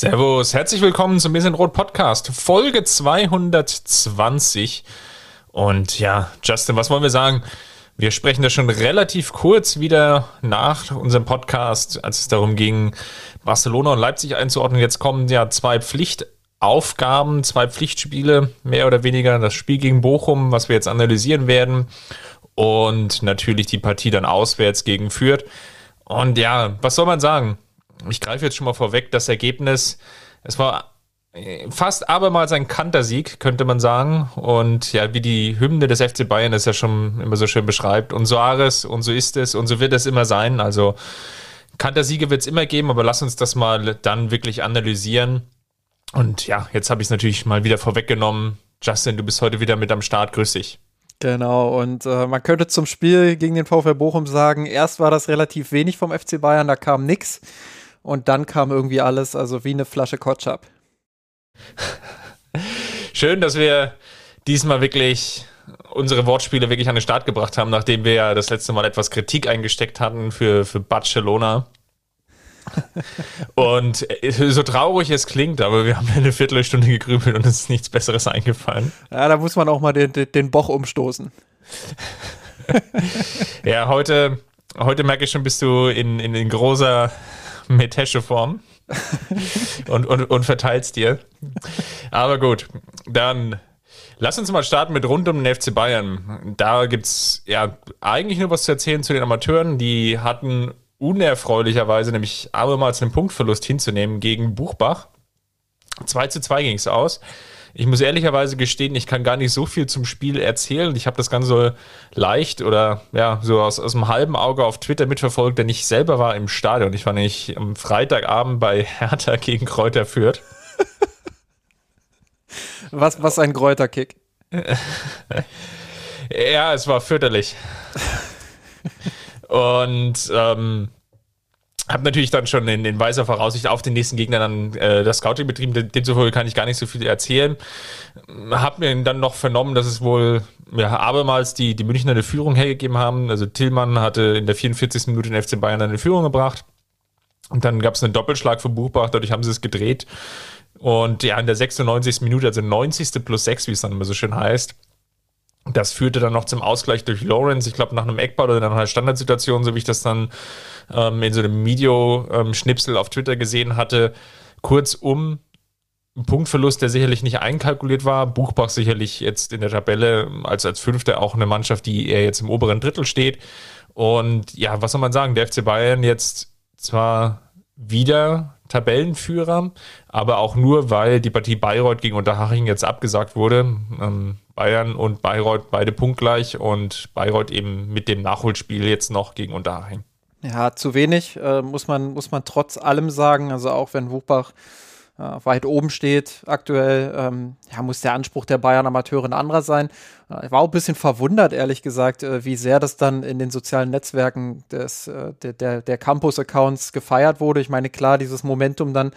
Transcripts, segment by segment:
Servus, herzlich willkommen zum Bisschen Rot Podcast, Folge 220. Und ja, Justin, was wollen wir sagen? Wir sprechen da schon relativ kurz wieder nach unserem Podcast, als es darum ging, Barcelona und Leipzig einzuordnen. Jetzt kommen ja zwei Pflichtaufgaben, zwei Pflichtspiele, mehr oder weniger. Das Spiel gegen Bochum, was wir jetzt analysieren werden. Und natürlich die Partie dann auswärts gegen Fürth. Und ja, was soll man sagen? Ich greife jetzt schon mal vorweg, das Ergebnis, es war äh, fast abermals ein Kantersieg, könnte man sagen. Und ja, wie die Hymne des FC Bayern das ja schon immer so schön beschreibt. Und so Ares und so ist es und so wird es immer sein. Also Kantersiege wird es immer geben, aber lass uns das mal dann wirklich analysieren. Und ja, jetzt habe ich es natürlich mal wieder vorweggenommen. Justin, du bist heute wieder mit am Start. Grüß dich. Genau, und äh, man könnte zum Spiel gegen den VfL Bochum sagen, erst war das relativ wenig vom FC Bayern, da kam nichts. Und dann kam irgendwie alles, also wie eine Flasche Kotschap. Schön, dass wir diesmal wirklich unsere Wortspiele wirklich an den Start gebracht haben, nachdem wir ja das letzte Mal etwas Kritik eingesteckt hatten für, für Barcelona. und so traurig es klingt, aber wir haben eine Viertelstunde gegrübelt und uns ist nichts Besseres eingefallen. Ja, da muss man auch mal den, den, den Boch umstoßen. ja, heute, heute merke ich schon, bist du in, in, in großer Metescheform und, und, und verteilst dir. Aber gut, dann lass uns mal starten mit rund um den FC Bayern. Da gibt es ja eigentlich nur was zu erzählen zu den Amateuren. Die hatten unerfreulicherweise nämlich abermals einen Punktverlust hinzunehmen gegen Buchbach. 2 zu 2 ging es aus. Ich muss ehrlicherweise gestehen, ich kann gar nicht so viel zum Spiel erzählen. Ich habe das Ganze so leicht oder ja, so aus, aus dem halben Auge auf Twitter mitverfolgt, denn ich selber war im Stadion. Ich war nämlich am Freitagabend bei Hertha gegen Kräuter Fürth. was, was ein Kräuterkick. ja, es war fürchterlich. Und ähm, habe natürlich dann schon in, in weiser Voraussicht auf den nächsten Gegner dann äh, das Scouting betrieben. Demzufolge kann ich gar nicht so viel erzählen. Habe mir dann noch vernommen, dass es wohl ja, abermals die, die Münchner eine Führung hergegeben haben. Also Tillmann hatte in der 44. Minute den FC Bayern eine Führung gebracht. Und dann gab es einen Doppelschlag für Buchbach, dadurch haben sie es gedreht. Und ja, in der 96. Minute, also 90. plus 6, wie es dann immer so schön heißt, das führte dann noch zum Ausgleich durch Lawrence, ich glaube nach einem Eckball oder nach einer Standardsituation, so wie ich das dann ähm, in so einem Video-Schnipsel auf Twitter gesehen hatte. Kurzum, ein Punktverlust, der sicherlich nicht einkalkuliert war. Buchbach sicherlich jetzt in der Tabelle als, als Fünfter auch eine Mannschaft, die eher jetzt im oberen Drittel steht. Und ja, was soll man sagen? Der FC Bayern jetzt zwar wieder Tabellenführer, aber auch nur, weil die Partie Bayreuth gegen Unterhaching jetzt abgesagt wurde. Ähm, Bayern und Bayreuth beide punktgleich und Bayreuth eben mit dem Nachholspiel jetzt noch gegen Unterhaching. Ja, zu wenig, äh, muss, man, muss man trotz allem sagen. Also auch wenn Wuchbach äh, weit oben steht aktuell, ähm, ja, muss der Anspruch der Bayern Amateure ein anderer sein. Äh, ich war auch ein bisschen verwundert, ehrlich gesagt, äh, wie sehr das dann in den sozialen Netzwerken des, äh, der, der, der Campus-Accounts gefeiert wurde. Ich meine, klar, dieses Momentum dann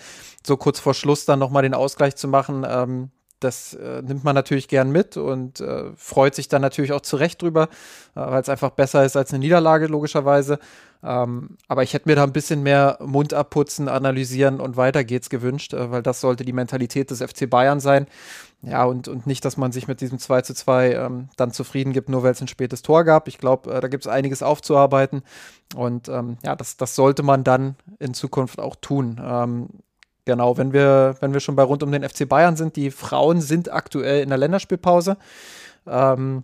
so kurz vor Schluss dann nochmal den Ausgleich zu machen, ähm, das äh, nimmt man natürlich gern mit und äh, freut sich dann natürlich auch zu Recht drüber, äh, weil es einfach besser ist als eine Niederlage, logischerweise. Ähm, aber ich hätte mir da ein bisschen mehr Mund abputzen, analysieren und weiter geht's gewünscht, äh, weil das sollte die Mentalität des FC Bayern sein. Ja, und, und nicht, dass man sich mit diesem 2 zu 2 ähm, dann zufrieden gibt, nur weil es ein spätes Tor gab. Ich glaube, äh, da gibt es einiges aufzuarbeiten. Und ähm, ja, das, das sollte man dann in Zukunft auch tun. Genau, wenn wir, wenn wir schon bei rund um den FC Bayern sind, die Frauen sind aktuell in der Länderspielpause. Ähm,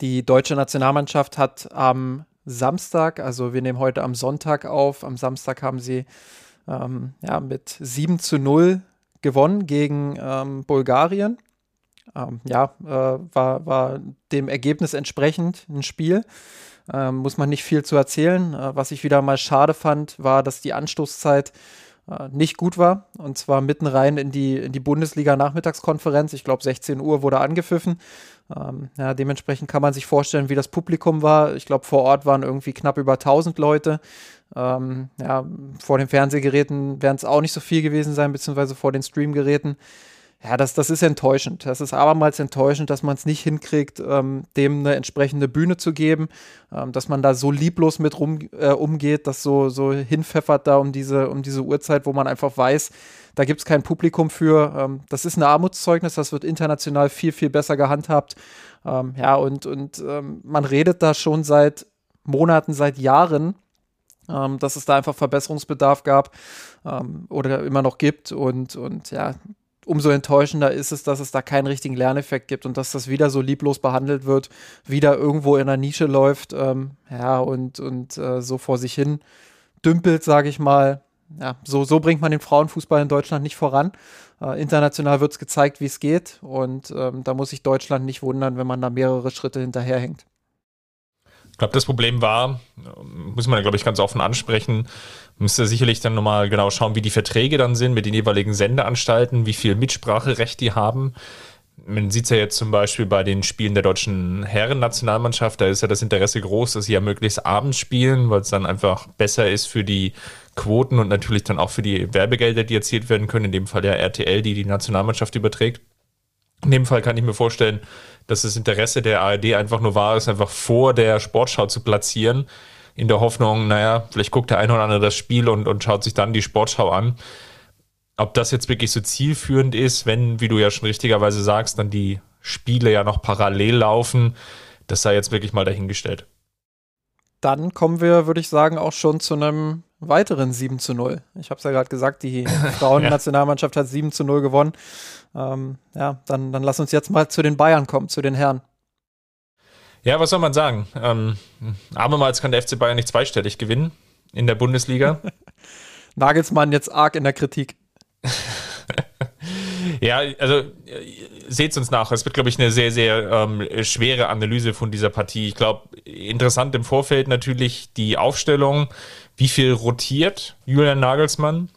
die deutsche Nationalmannschaft hat am Samstag, also wir nehmen heute am Sonntag auf, am Samstag haben sie ähm, ja, mit 7 zu 0 gewonnen gegen ähm, Bulgarien. Ähm, ja, äh, war, war dem Ergebnis entsprechend ein Spiel. Ähm, muss man nicht viel zu erzählen. Äh, was ich wieder mal schade fand, war, dass die Anstoßzeit nicht gut war. Und zwar mitten rein in die, in die Bundesliga-Nachmittagskonferenz. Ich glaube, 16 Uhr wurde angepfiffen. Ähm, ja, dementsprechend kann man sich vorstellen, wie das Publikum war. Ich glaube, vor Ort waren irgendwie knapp über 1000 Leute. Ähm, ja, vor den Fernsehgeräten werden es auch nicht so viel gewesen sein, beziehungsweise vor den Streamgeräten ja, das, das ist enttäuschend. Das ist abermals enttäuschend, dass man es nicht hinkriegt, ähm, dem eine entsprechende Bühne zu geben, ähm, dass man da so lieblos mit rum äh, umgeht, das so, so hinpfeffert da um diese, um diese Uhrzeit, wo man einfach weiß, da gibt es kein Publikum für. Ähm, das ist ein Armutszeugnis, das wird international viel, viel besser gehandhabt. Ähm, ja, und, und ähm, man redet da schon seit Monaten, seit Jahren ähm, dass es da einfach Verbesserungsbedarf gab ähm, oder immer noch gibt. Und, und ja, umso enttäuschender ist es, dass es da keinen richtigen Lerneffekt gibt und dass das wieder so lieblos behandelt wird, wieder irgendwo in einer Nische läuft, ähm, ja, und, und äh, so vor sich hin dümpelt, sage ich mal. Ja, so, so bringt man den Frauenfußball in Deutschland nicht voran. Äh, international wird es gezeigt, wie es geht. Und ähm, da muss sich Deutschland nicht wundern, wenn man da mehrere Schritte hinterherhängt. Ich glaube, das Problem war, muss man, glaube ich, ganz offen ansprechen, müsste sicherlich dann nochmal genau schauen, wie die Verträge dann sind mit den jeweiligen Sendeanstalten, wie viel Mitspracherecht die haben. Man sieht es ja jetzt zum Beispiel bei den Spielen der deutschen Herren-Nationalmannschaft, da ist ja das Interesse groß, dass sie ja möglichst abends spielen, weil es dann einfach besser ist für die Quoten und natürlich dann auch für die Werbegelder, die erzielt werden können, in dem Fall ja RTL, die die Nationalmannschaft überträgt. In dem Fall kann ich mir vorstellen, dass das Interesse der ARD einfach nur war, es einfach vor der Sportschau zu platzieren, in der Hoffnung, naja, vielleicht guckt der eine oder andere das Spiel und, und schaut sich dann die Sportschau an. Ob das jetzt wirklich so zielführend ist, wenn, wie du ja schon richtigerweise sagst, dann die Spiele ja noch parallel laufen, das sei jetzt wirklich mal dahingestellt. Dann kommen wir, würde ich sagen, auch schon zu einem weiteren 7 zu 0. Ich habe es ja gerade gesagt, die Frauennationalmannschaft hat 7 zu 0 gewonnen. Ähm, ja, dann, dann lass uns jetzt mal zu den Bayern kommen, zu den Herren. Ja, was soll man sagen? Ähm, abermals kann der FC Bayern nicht zweistellig gewinnen in der Bundesliga. Nagelsmann jetzt arg in der Kritik. ja, also seht uns nach. Es wird, glaube ich, eine sehr, sehr ähm, schwere Analyse von dieser Partie. Ich glaube, interessant im Vorfeld natürlich die Aufstellung, wie viel rotiert Julian Nagelsmann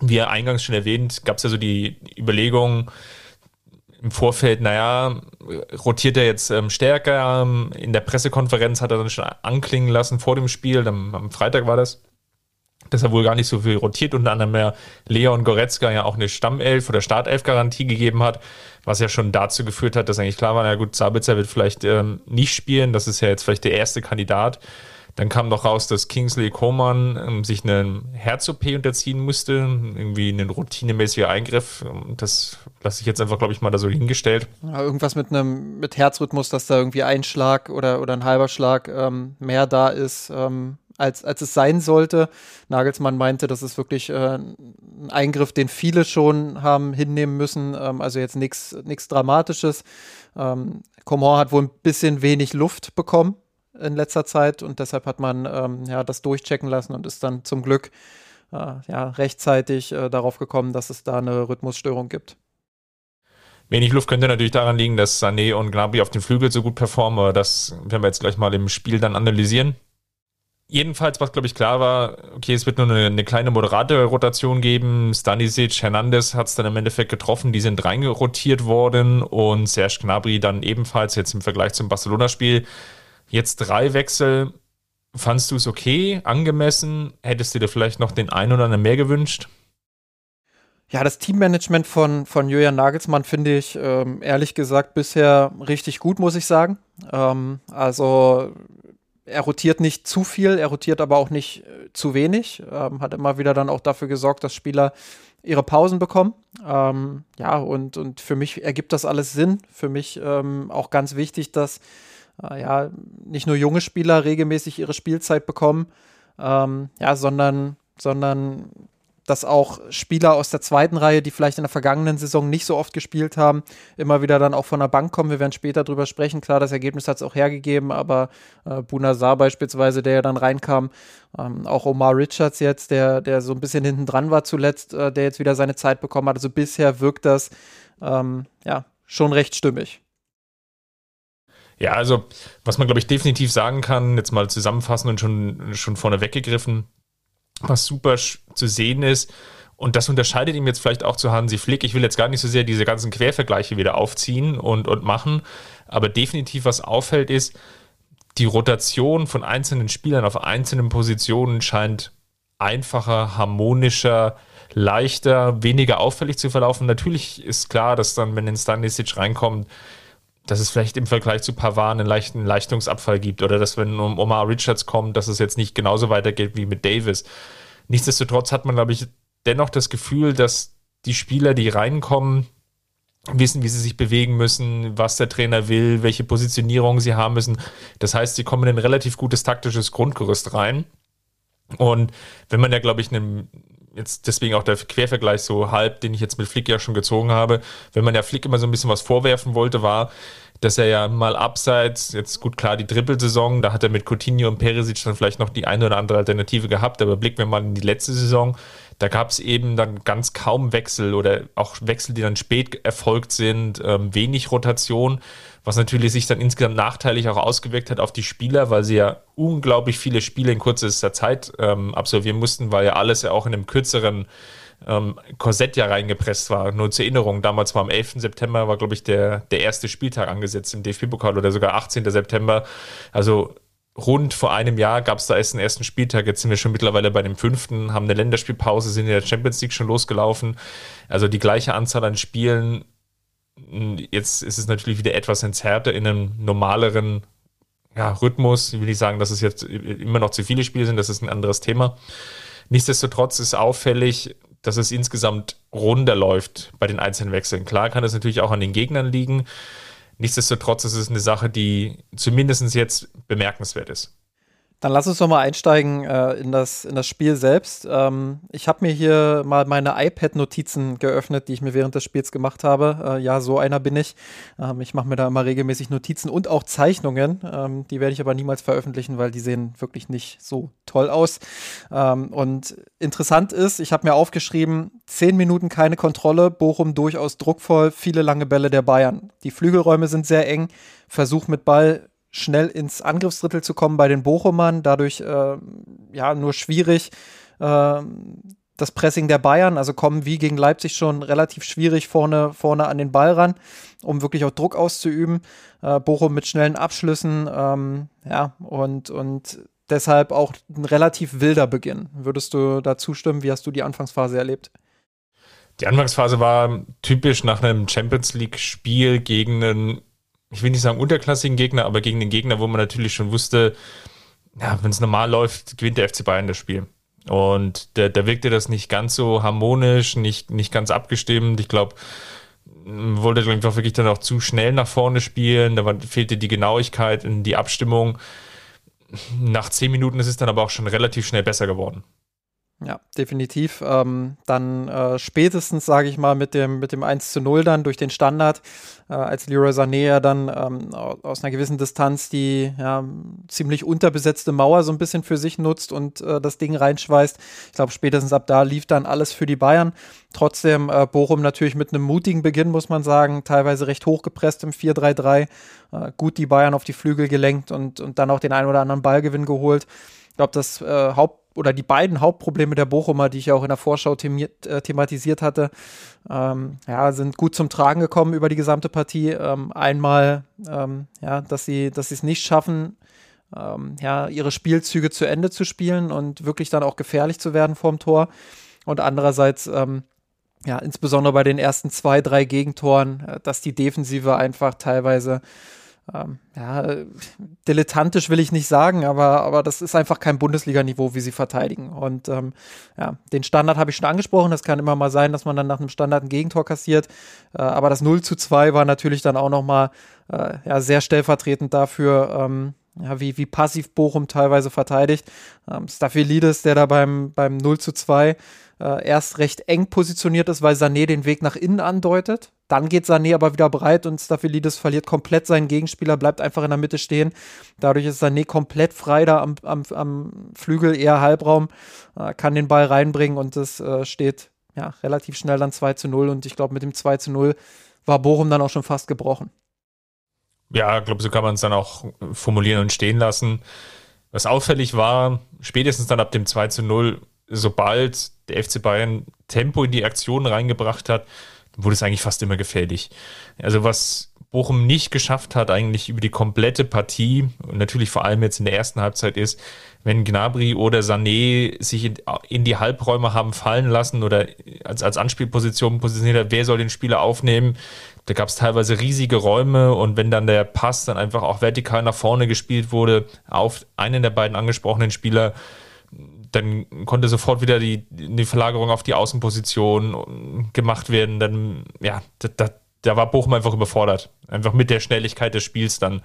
wie er eingangs schon erwähnt, gab es ja so die Überlegung im Vorfeld, naja, rotiert er jetzt ähm, stärker? In der Pressekonferenz hat er dann schon anklingen lassen vor dem Spiel, am, am Freitag war das, dass er wohl gar nicht so viel rotiert, unter anderem mehr Leon Goretzka ja auch eine Stammelf- oder Startelf-Garantie gegeben hat, was ja schon dazu geführt hat, dass eigentlich klar war, na gut, Sabitzer wird vielleicht ähm, nicht spielen, das ist ja jetzt vielleicht der erste Kandidat. Dann kam noch raus, dass Kingsley Coman ähm, sich einem Herz-OP unterziehen musste, irgendwie ein routinemäßiger Eingriff. Das lasse ich jetzt einfach, glaube ich, mal da so hingestellt. Ja, irgendwas mit einem mit Herzrhythmus, dass da irgendwie ein Schlag oder, oder ein halber Schlag ähm, mehr da ist, ähm, als, als es sein sollte. Nagelsmann meinte, das ist wirklich äh, ein Eingriff, den viele schon haben hinnehmen müssen. Ähm, also jetzt nichts Dramatisches. Ähm, Coman hat wohl ein bisschen wenig Luft bekommen in letzter Zeit und deshalb hat man ähm, ja, das durchchecken lassen und ist dann zum Glück äh, ja, rechtzeitig äh, darauf gekommen, dass es da eine Rhythmusstörung gibt. Wenig Luft könnte natürlich daran liegen, dass Sané und Gnabry auf dem Flügel so gut performen, aber das werden wir jetzt gleich mal im Spiel dann analysieren. Jedenfalls, was glaube ich klar war, okay, es wird nur eine, eine kleine moderate Rotation geben. Stanisic, Hernandez hat es dann im Endeffekt getroffen, die sind reingerotiert worden und Serge Gnabry dann ebenfalls jetzt im Vergleich zum Barcelona-Spiel Jetzt drei Wechsel. Fandst du es okay, angemessen? Hättest du dir vielleicht noch den einen oder anderen mehr gewünscht? Ja, das Teammanagement von, von Julian Nagelsmann finde ich ähm, ehrlich gesagt bisher richtig gut, muss ich sagen. Ähm, also er rotiert nicht zu viel, er rotiert aber auch nicht äh, zu wenig. Ähm, hat immer wieder dann auch dafür gesorgt, dass Spieler ihre Pausen bekommen. Ähm, ja, und, und für mich ergibt das alles Sinn. Für mich ähm, auch ganz wichtig, dass äh, ja, nicht nur junge Spieler regelmäßig ihre Spielzeit bekommen, ähm, ja, sondern, sondern dass auch Spieler aus der zweiten Reihe, die vielleicht in der vergangenen Saison nicht so oft gespielt haben, immer wieder dann auch von der Bank kommen. Wir werden später drüber sprechen. Klar, das Ergebnis hat es auch hergegeben, aber äh, Bunazar beispielsweise, der ja dann reinkam, ähm, auch Omar Richards jetzt, der, der so ein bisschen hinten dran war zuletzt, äh, der jetzt wieder seine Zeit bekommen hat. Also bisher wirkt das ähm, ja schon recht stimmig. Ja, also was man, glaube ich, definitiv sagen kann, jetzt mal zusammenfassen und schon, schon vorne weggegriffen, was super zu sehen ist. Und das unterscheidet ihm jetzt vielleicht auch zu Hansi Flick. Ich will jetzt gar nicht so sehr diese ganzen Quervergleiche wieder aufziehen und, und machen. Aber definitiv, was auffällt, ist, die Rotation von einzelnen Spielern auf einzelnen Positionen scheint einfacher, harmonischer, leichter, weniger auffällig zu verlaufen. Natürlich ist klar, dass dann, wenn ein Stanisic reinkommt, dass es vielleicht im Vergleich zu Pavard einen leichten Leistungsabfall gibt oder dass, wenn um Omar Richards kommt, dass es jetzt nicht genauso weitergeht wie mit Davis. Nichtsdestotrotz hat man, glaube ich, dennoch das Gefühl, dass die Spieler, die reinkommen, wissen, wie sie sich bewegen müssen, was der Trainer will, welche Positionierung sie haben müssen. Das heißt, sie kommen in ein relativ gutes taktisches Grundgerüst rein. Und wenn man ja, glaube ich, einem, jetzt deswegen auch der Quervergleich so halb, den ich jetzt mit Flick ja schon gezogen habe, wenn man ja Flick immer so ein bisschen was vorwerfen wollte, war, dass er ja mal abseits, jetzt gut klar die Trippelsaison, da hat er mit Coutinho und Perisic dann vielleicht noch die eine oder andere Alternative gehabt, aber blicken wir mal in die letzte Saison, da gab es eben dann ganz kaum Wechsel oder auch Wechsel, die dann spät erfolgt sind, ähm, wenig Rotation, was natürlich sich dann insgesamt nachteilig auch ausgewirkt hat auf die Spieler, weil sie ja unglaublich viele Spiele in kürzester Zeit ähm, absolvieren mussten, weil ja alles ja auch in einem kürzeren ähm, Korsett ja reingepresst war. Nur zur Erinnerung, damals war am 11. September, war glaube ich der, der erste Spieltag angesetzt im DFB-Pokal oder sogar 18. September. Also rund vor einem Jahr gab es da erst den ersten Spieltag. Jetzt sind wir schon mittlerweile bei dem fünften, haben eine Länderspielpause, sind in der Champions League schon losgelaufen. Also die gleiche Anzahl an Spielen. Jetzt ist es natürlich wieder etwas entzerrter in einem normaleren ja, Rhythmus. Ich will nicht sagen, dass es jetzt immer noch zu viele Spiele sind, das ist ein anderes Thema. Nichtsdestotrotz ist auffällig, dass es insgesamt runder läuft bei den einzelnen Wechseln. Klar kann es natürlich auch an den Gegnern liegen. Nichtsdestotrotz ist es eine Sache, die zumindest jetzt bemerkenswert ist. Dann lass uns doch mal einsteigen äh, in, das, in das Spiel selbst. Ähm, ich habe mir hier mal meine iPad-Notizen geöffnet, die ich mir während des Spiels gemacht habe. Äh, ja, so einer bin ich. Ähm, ich mache mir da immer regelmäßig Notizen und auch Zeichnungen. Ähm, die werde ich aber niemals veröffentlichen, weil die sehen wirklich nicht so toll aus. Ähm, und interessant ist, ich habe mir aufgeschrieben, zehn Minuten keine Kontrolle, Bochum durchaus druckvoll, viele lange Bälle der Bayern. Die Flügelräume sind sehr eng, Versuch mit Ball schnell ins Angriffsdrittel zu kommen bei den Bochumern. Dadurch äh, ja nur schwierig. Äh, das Pressing der Bayern, also kommen wie gegen Leipzig schon relativ schwierig vorne, vorne an den Ball ran, um wirklich auch Druck auszuüben. Äh, Bochum mit schnellen Abschlüssen, ähm, ja, und, und deshalb auch ein relativ wilder Beginn. Würdest du da zustimmen? Wie hast du die Anfangsphase erlebt? Die Anfangsphase war typisch nach einem Champions League-Spiel gegen einen ich will nicht sagen unterklassigen Gegner, aber gegen den Gegner, wo man natürlich schon wusste, ja, wenn es normal läuft, gewinnt der FC Bayern das Spiel. Und da, da wirkte das nicht ganz so harmonisch, nicht, nicht ganz abgestimmt. Ich glaube, wollte glaube ich, wirklich dann auch zu schnell nach vorne spielen. Da war, fehlte die Genauigkeit in die Abstimmung. Nach zehn Minuten ist es dann aber auch schon relativ schnell besser geworden. Ja, definitiv. Ähm, dann äh, spätestens, sage ich mal, mit dem, mit dem 1 zu 0 dann durch den Standard, äh, als Leroy Sané ja dann ähm, aus einer gewissen Distanz die ja, ziemlich unterbesetzte Mauer so ein bisschen für sich nutzt und äh, das Ding reinschweißt. Ich glaube, spätestens ab da lief dann alles für die Bayern. Trotzdem äh, Bochum natürlich mit einem mutigen Beginn, muss man sagen, teilweise recht hochgepresst im 4-3-3. Äh, gut die Bayern auf die Flügel gelenkt und, und dann auch den einen oder anderen Ballgewinn geholt. Ich glaube, das äh, Haupt oder die beiden Hauptprobleme der Bochumer, die ich ja auch in der Vorschau themiert, äh, thematisiert hatte, ähm, ja, sind gut zum Tragen gekommen über die gesamte Partie. Ähm, einmal, ähm, ja, dass sie, dass es nicht schaffen, ähm, ja, ihre Spielzüge zu Ende zu spielen und wirklich dann auch gefährlich zu werden vorm Tor. Und andererseits, ähm, ja, insbesondere bei den ersten zwei, drei Gegentoren, äh, dass die Defensive einfach teilweise ähm, ja, dilettantisch will ich nicht sagen, aber, aber das ist einfach kein Bundesliga-Niveau, wie sie verteidigen. Und ähm, ja, den Standard habe ich schon angesprochen. Das kann immer mal sein, dass man dann nach einem Standard ein Gegentor kassiert. Äh, aber das 0 zu 2 war natürlich dann auch nochmal äh, ja, sehr stellvertretend dafür, ähm, ja, wie, wie passiv Bochum teilweise verteidigt. Ähm, Staphylidis, der da beim, beim 0 zu 2 äh, erst recht eng positioniert ist, weil Sané den Weg nach innen andeutet. Dann geht Sané aber wieder breit und Staphylidis verliert komplett seinen Gegenspieler, bleibt einfach in der Mitte stehen. Dadurch ist Sané komplett frei da am, am, am Flügel, eher Halbraum, äh, kann den Ball reinbringen und es äh, steht ja, relativ schnell dann 2 zu 0 und ich glaube, mit dem 2 zu 0 war Bochum dann auch schon fast gebrochen. Ja, ich glaube, so kann man es dann auch formulieren und stehen lassen. Was auffällig war, spätestens dann ab dem 2 zu 0 sobald der FC Bayern Tempo in die Aktion reingebracht hat, wurde es eigentlich fast immer gefährlich. Also was Bochum nicht geschafft hat, eigentlich über die komplette Partie und natürlich vor allem jetzt in der ersten Halbzeit ist, wenn Gnabry oder Sané sich in, die Halbräume haben fallen lassen oder als, als Anspielposition positioniert hat, wer soll den Spieler aufnehmen? Da gab es teilweise riesige Räume und wenn dann der Pass dann einfach auch vertikal nach vorne gespielt wurde auf einen der beiden angesprochenen Spieler, dann konnte sofort wieder die, die Verlagerung auf die Außenposition gemacht werden. Dann, ja, da, da war Bochum einfach überfordert. Einfach mit der Schnelligkeit des Spiels dann.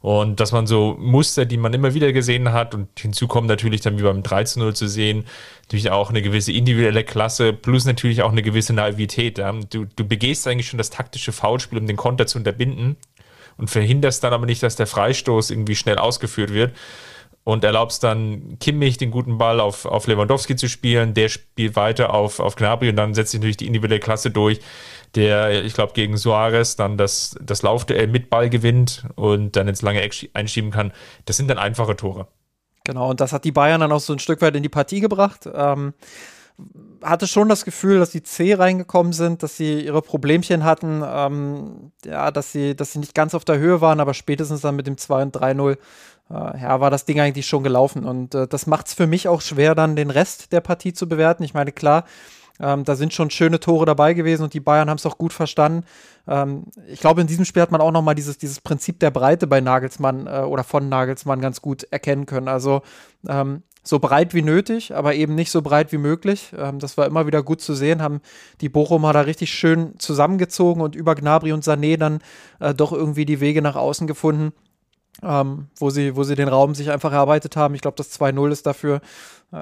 Und dass man so Muster, die man immer wieder gesehen hat, und hinzu kommt natürlich dann wie beim 13-0 zu sehen, natürlich auch eine gewisse individuelle Klasse, plus natürlich auch eine gewisse Naivität. Ja. Du, du begehst eigentlich schon das taktische Foulspiel, um den Konter zu unterbinden und verhinderst dann aber nicht, dass der Freistoß irgendwie schnell ausgeführt wird und erlaubst dann Kimmich den guten Ball auf, auf Lewandowski zu spielen, der spielt weiter auf, auf Gnabry und dann setzt sich natürlich die individuelle Klasse durch, der, ich glaube, gegen Suarez dann das, das Laufduell mit Ball gewinnt und dann ins lange Eck einschieben kann. Das sind dann einfache Tore. Genau, und das hat die Bayern dann auch so ein Stück weit in die Partie gebracht. Ähm, hatte schon das Gefühl, dass die C reingekommen sind, dass sie ihre Problemchen hatten, ähm, ja, dass sie, dass sie nicht ganz auf der Höhe waren, aber spätestens dann mit dem 2 und 3-0 äh, ja, war das Ding eigentlich schon gelaufen. Und äh, das macht es für mich auch schwer, dann den Rest der Partie zu bewerten. Ich meine, klar, ähm, da sind schon schöne Tore dabei gewesen und die Bayern haben es auch gut verstanden. Ähm, ich glaube, in diesem Spiel hat man auch noch mal dieses, dieses Prinzip der Breite bei Nagelsmann äh, oder von Nagelsmann ganz gut erkennen können. Also ähm, so breit wie nötig, aber eben nicht so breit wie möglich. Ähm, das war immer wieder gut zu sehen, haben die Bochumer da richtig schön zusammengezogen und über Gnabry und Sané dann äh, doch irgendwie die Wege nach außen gefunden ähm, wo, sie, wo sie den Raum sich einfach erarbeitet haben. Ich glaube, das 2-0 ist dafür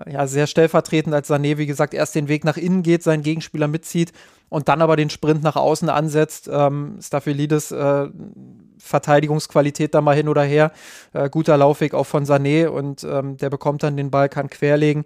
ja, sehr stellvertretend, als Sané, wie gesagt, erst den Weg nach innen geht, seinen Gegenspieler mitzieht und dann aber den Sprint nach außen ansetzt. Ähm, Staphylidis äh, Verteidigungsqualität da mal hin oder her. Äh, guter Laufweg auch von Sané und ähm, der bekommt dann den Ball, kann querlegen.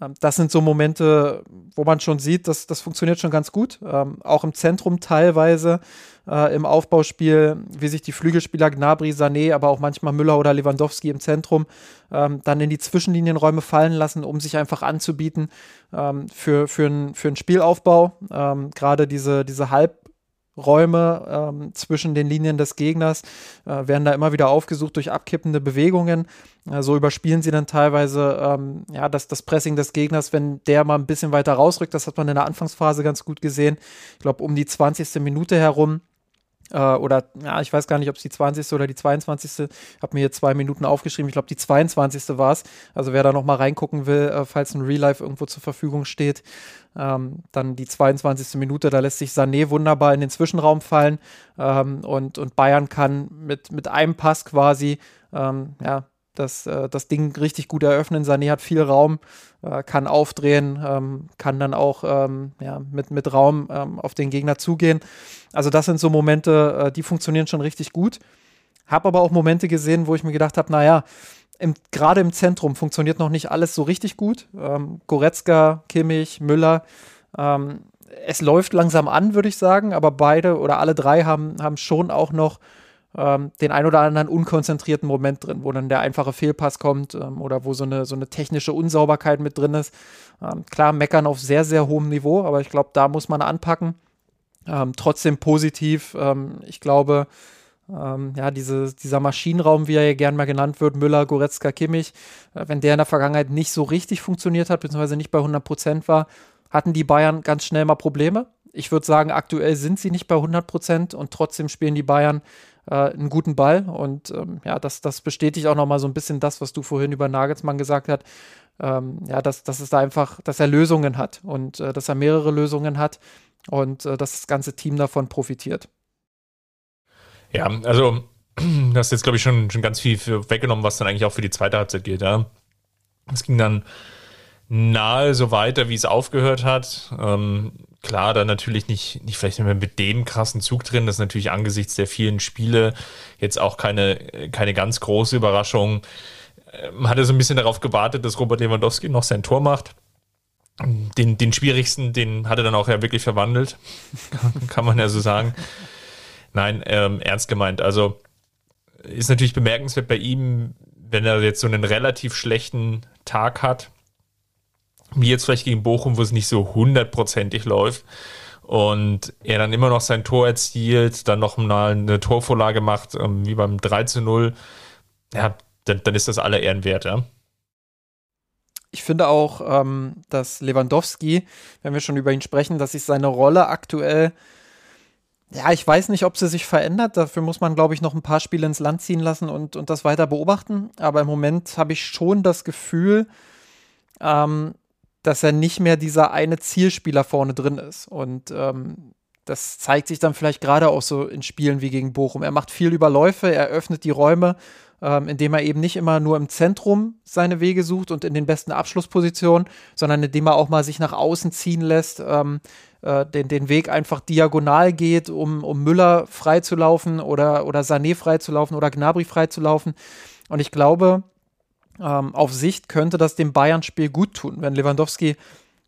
Ähm, das sind so Momente, wo man schon sieht, dass das funktioniert schon ganz gut. Ähm, auch im Zentrum teilweise äh, im Aufbauspiel, wie sich die Flügelspieler Gnabry, Sané, aber auch manchmal Müller oder Lewandowski im Zentrum ähm, dann in die Zwischenlinienräume fallen lassen, um sich einfach anzubieten ähm, für, für, ein, für einen Spielaufbau. Ähm, Gerade diese, diese Halb- ähm, zwischen den Linien des Gegners äh, werden da immer wieder aufgesucht durch abkippende Bewegungen. Äh, so überspielen sie dann teilweise ähm, ja, das, das Pressing des Gegners, wenn der mal ein bisschen weiter rausrückt. Das hat man in der Anfangsphase ganz gut gesehen. Ich glaube, um die 20. Minute herum äh, oder ja, ich weiß gar nicht, ob es die 20. oder die 22. Ich habe mir hier zwei Minuten aufgeschrieben. Ich glaube, die 22. war es. Also wer da noch mal reingucken will, äh, falls ein Real Life irgendwo zur Verfügung steht, ähm, dann die 22. Minute, da lässt sich Sané wunderbar in den Zwischenraum fallen ähm, und, und Bayern kann mit, mit einem Pass quasi ähm, ja, das, äh, das Ding richtig gut eröffnen. Sané hat viel Raum, äh, kann aufdrehen, ähm, kann dann auch ähm, ja, mit, mit Raum ähm, auf den Gegner zugehen. Also das sind so Momente, äh, die funktionieren schon richtig gut. Habe aber auch Momente gesehen, wo ich mir gedacht habe, naja, gerade im Zentrum funktioniert noch nicht alles so richtig gut. Ähm, Goretzka, Kimmich, Müller. Ähm, es läuft langsam an, würde ich sagen, aber beide oder alle drei haben, haben schon auch noch ähm, den ein oder anderen unkonzentrierten Moment drin, wo dann der einfache Fehlpass kommt ähm, oder wo so eine, so eine technische Unsauberkeit mit drin ist. Ähm, klar, meckern auf sehr, sehr hohem Niveau, aber ich glaube, da muss man anpacken. Ähm, trotzdem positiv. Ähm, ich glaube, ähm, ja, diese, dieser Maschinenraum, wie er ja gern mal genannt wird, Müller, Goretzka, Kimmich, äh, wenn der in der Vergangenheit nicht so richtig funktioniert hat, beziehungsweise nicht bei 100 Prozent war, hatten die Bayern ganz schnell mal Probleme. Ich würde sagen, aktuell sind sie nicht bei 100 Prozent und trotzdem spielen die Bayern äh, einen guten Ball. Und ähm, ja, das, das bestätigt auch nochmal so ein bisschen das, was du vorhin über Nagelsmann gesagt hast. Ähm, ja, dass, dass es da einfach, dass er Lösungen hat und äh, dass er mehrere Lösungen hat und äh, dass das ganze Team davon profitiert. Ja, also du hast jetzt, glaube ich, schon, schon ganz viel weggenommen, was dann eigentlich auch für die zweite Halbzeit geht. Ja. Es ging dann nahe so weiter, wie es aufgehört hat. Ähm, klar, dann natürlich nicht, nicht vielleicht mehr mit dem krassen Zug drin. Das ist natürlich angesichts der vielen Spiele jetzt auch keine, keine ganz große Überraschung. Man ähm, hatte so ein bisschen darauf gewartet, dass Robert Lewandowski noch sein Tor macht. Den, den schwierigsten, den hat er dann auch ja wirklich verwandelt. Kann man ja so sagen. Nein, ähm, ernst gemeint. Also ist natürlich bemerkenswert bei ihm, wenn er jetzt so einen relativ schlechten Tag hat, wie jetzt vielleicht gegen Bochum, wo es nicht so hundertprozentig läuft und er dann immer noch sein Tor erzielt, dann noch mal eine Torvorlage macht, ähm, wie beim 3 zu 0, ja, dann, dann ist das aller Ehren wert, ja. Ich finde auch, ähm, dass Lewandowski, wenn wir schon über ihn sprechen, dass sich seine Rolle aktuell, ja, ich weiß nicht, ob sie sich verändert. Dafür muss man, glaube ich, noch ein paar Spiele ins Land ziehen lassen und, und das weiter beobachten. Aber im Moment habe ich schon das Gefühl, ähm, dass er nicht mehr dieser eine Zielspieler vorne drin ist. Und ähm, das zeigt sich dann vielleicht gerade auch so in Spielen wie gegen Bochum. Er macht viel Überläufe, er öffnet die Räume, ähm, indem er eben nicht immer nur im Zentrum seine Wege sucht und in den besten Abschlusspositionen, sondern indem er auch mal sich nach außen ziehen lässt, ähm, äh, den, den Weg einfach diagonal geht, um, um Müller freizulaufen oder, oder Sané freizulaufen oder Gnabry freizulaufen. Und ich glaube, ähm, auf Sicht könnte das dem Bayern-Spiel gut tun, wenn Lewandowski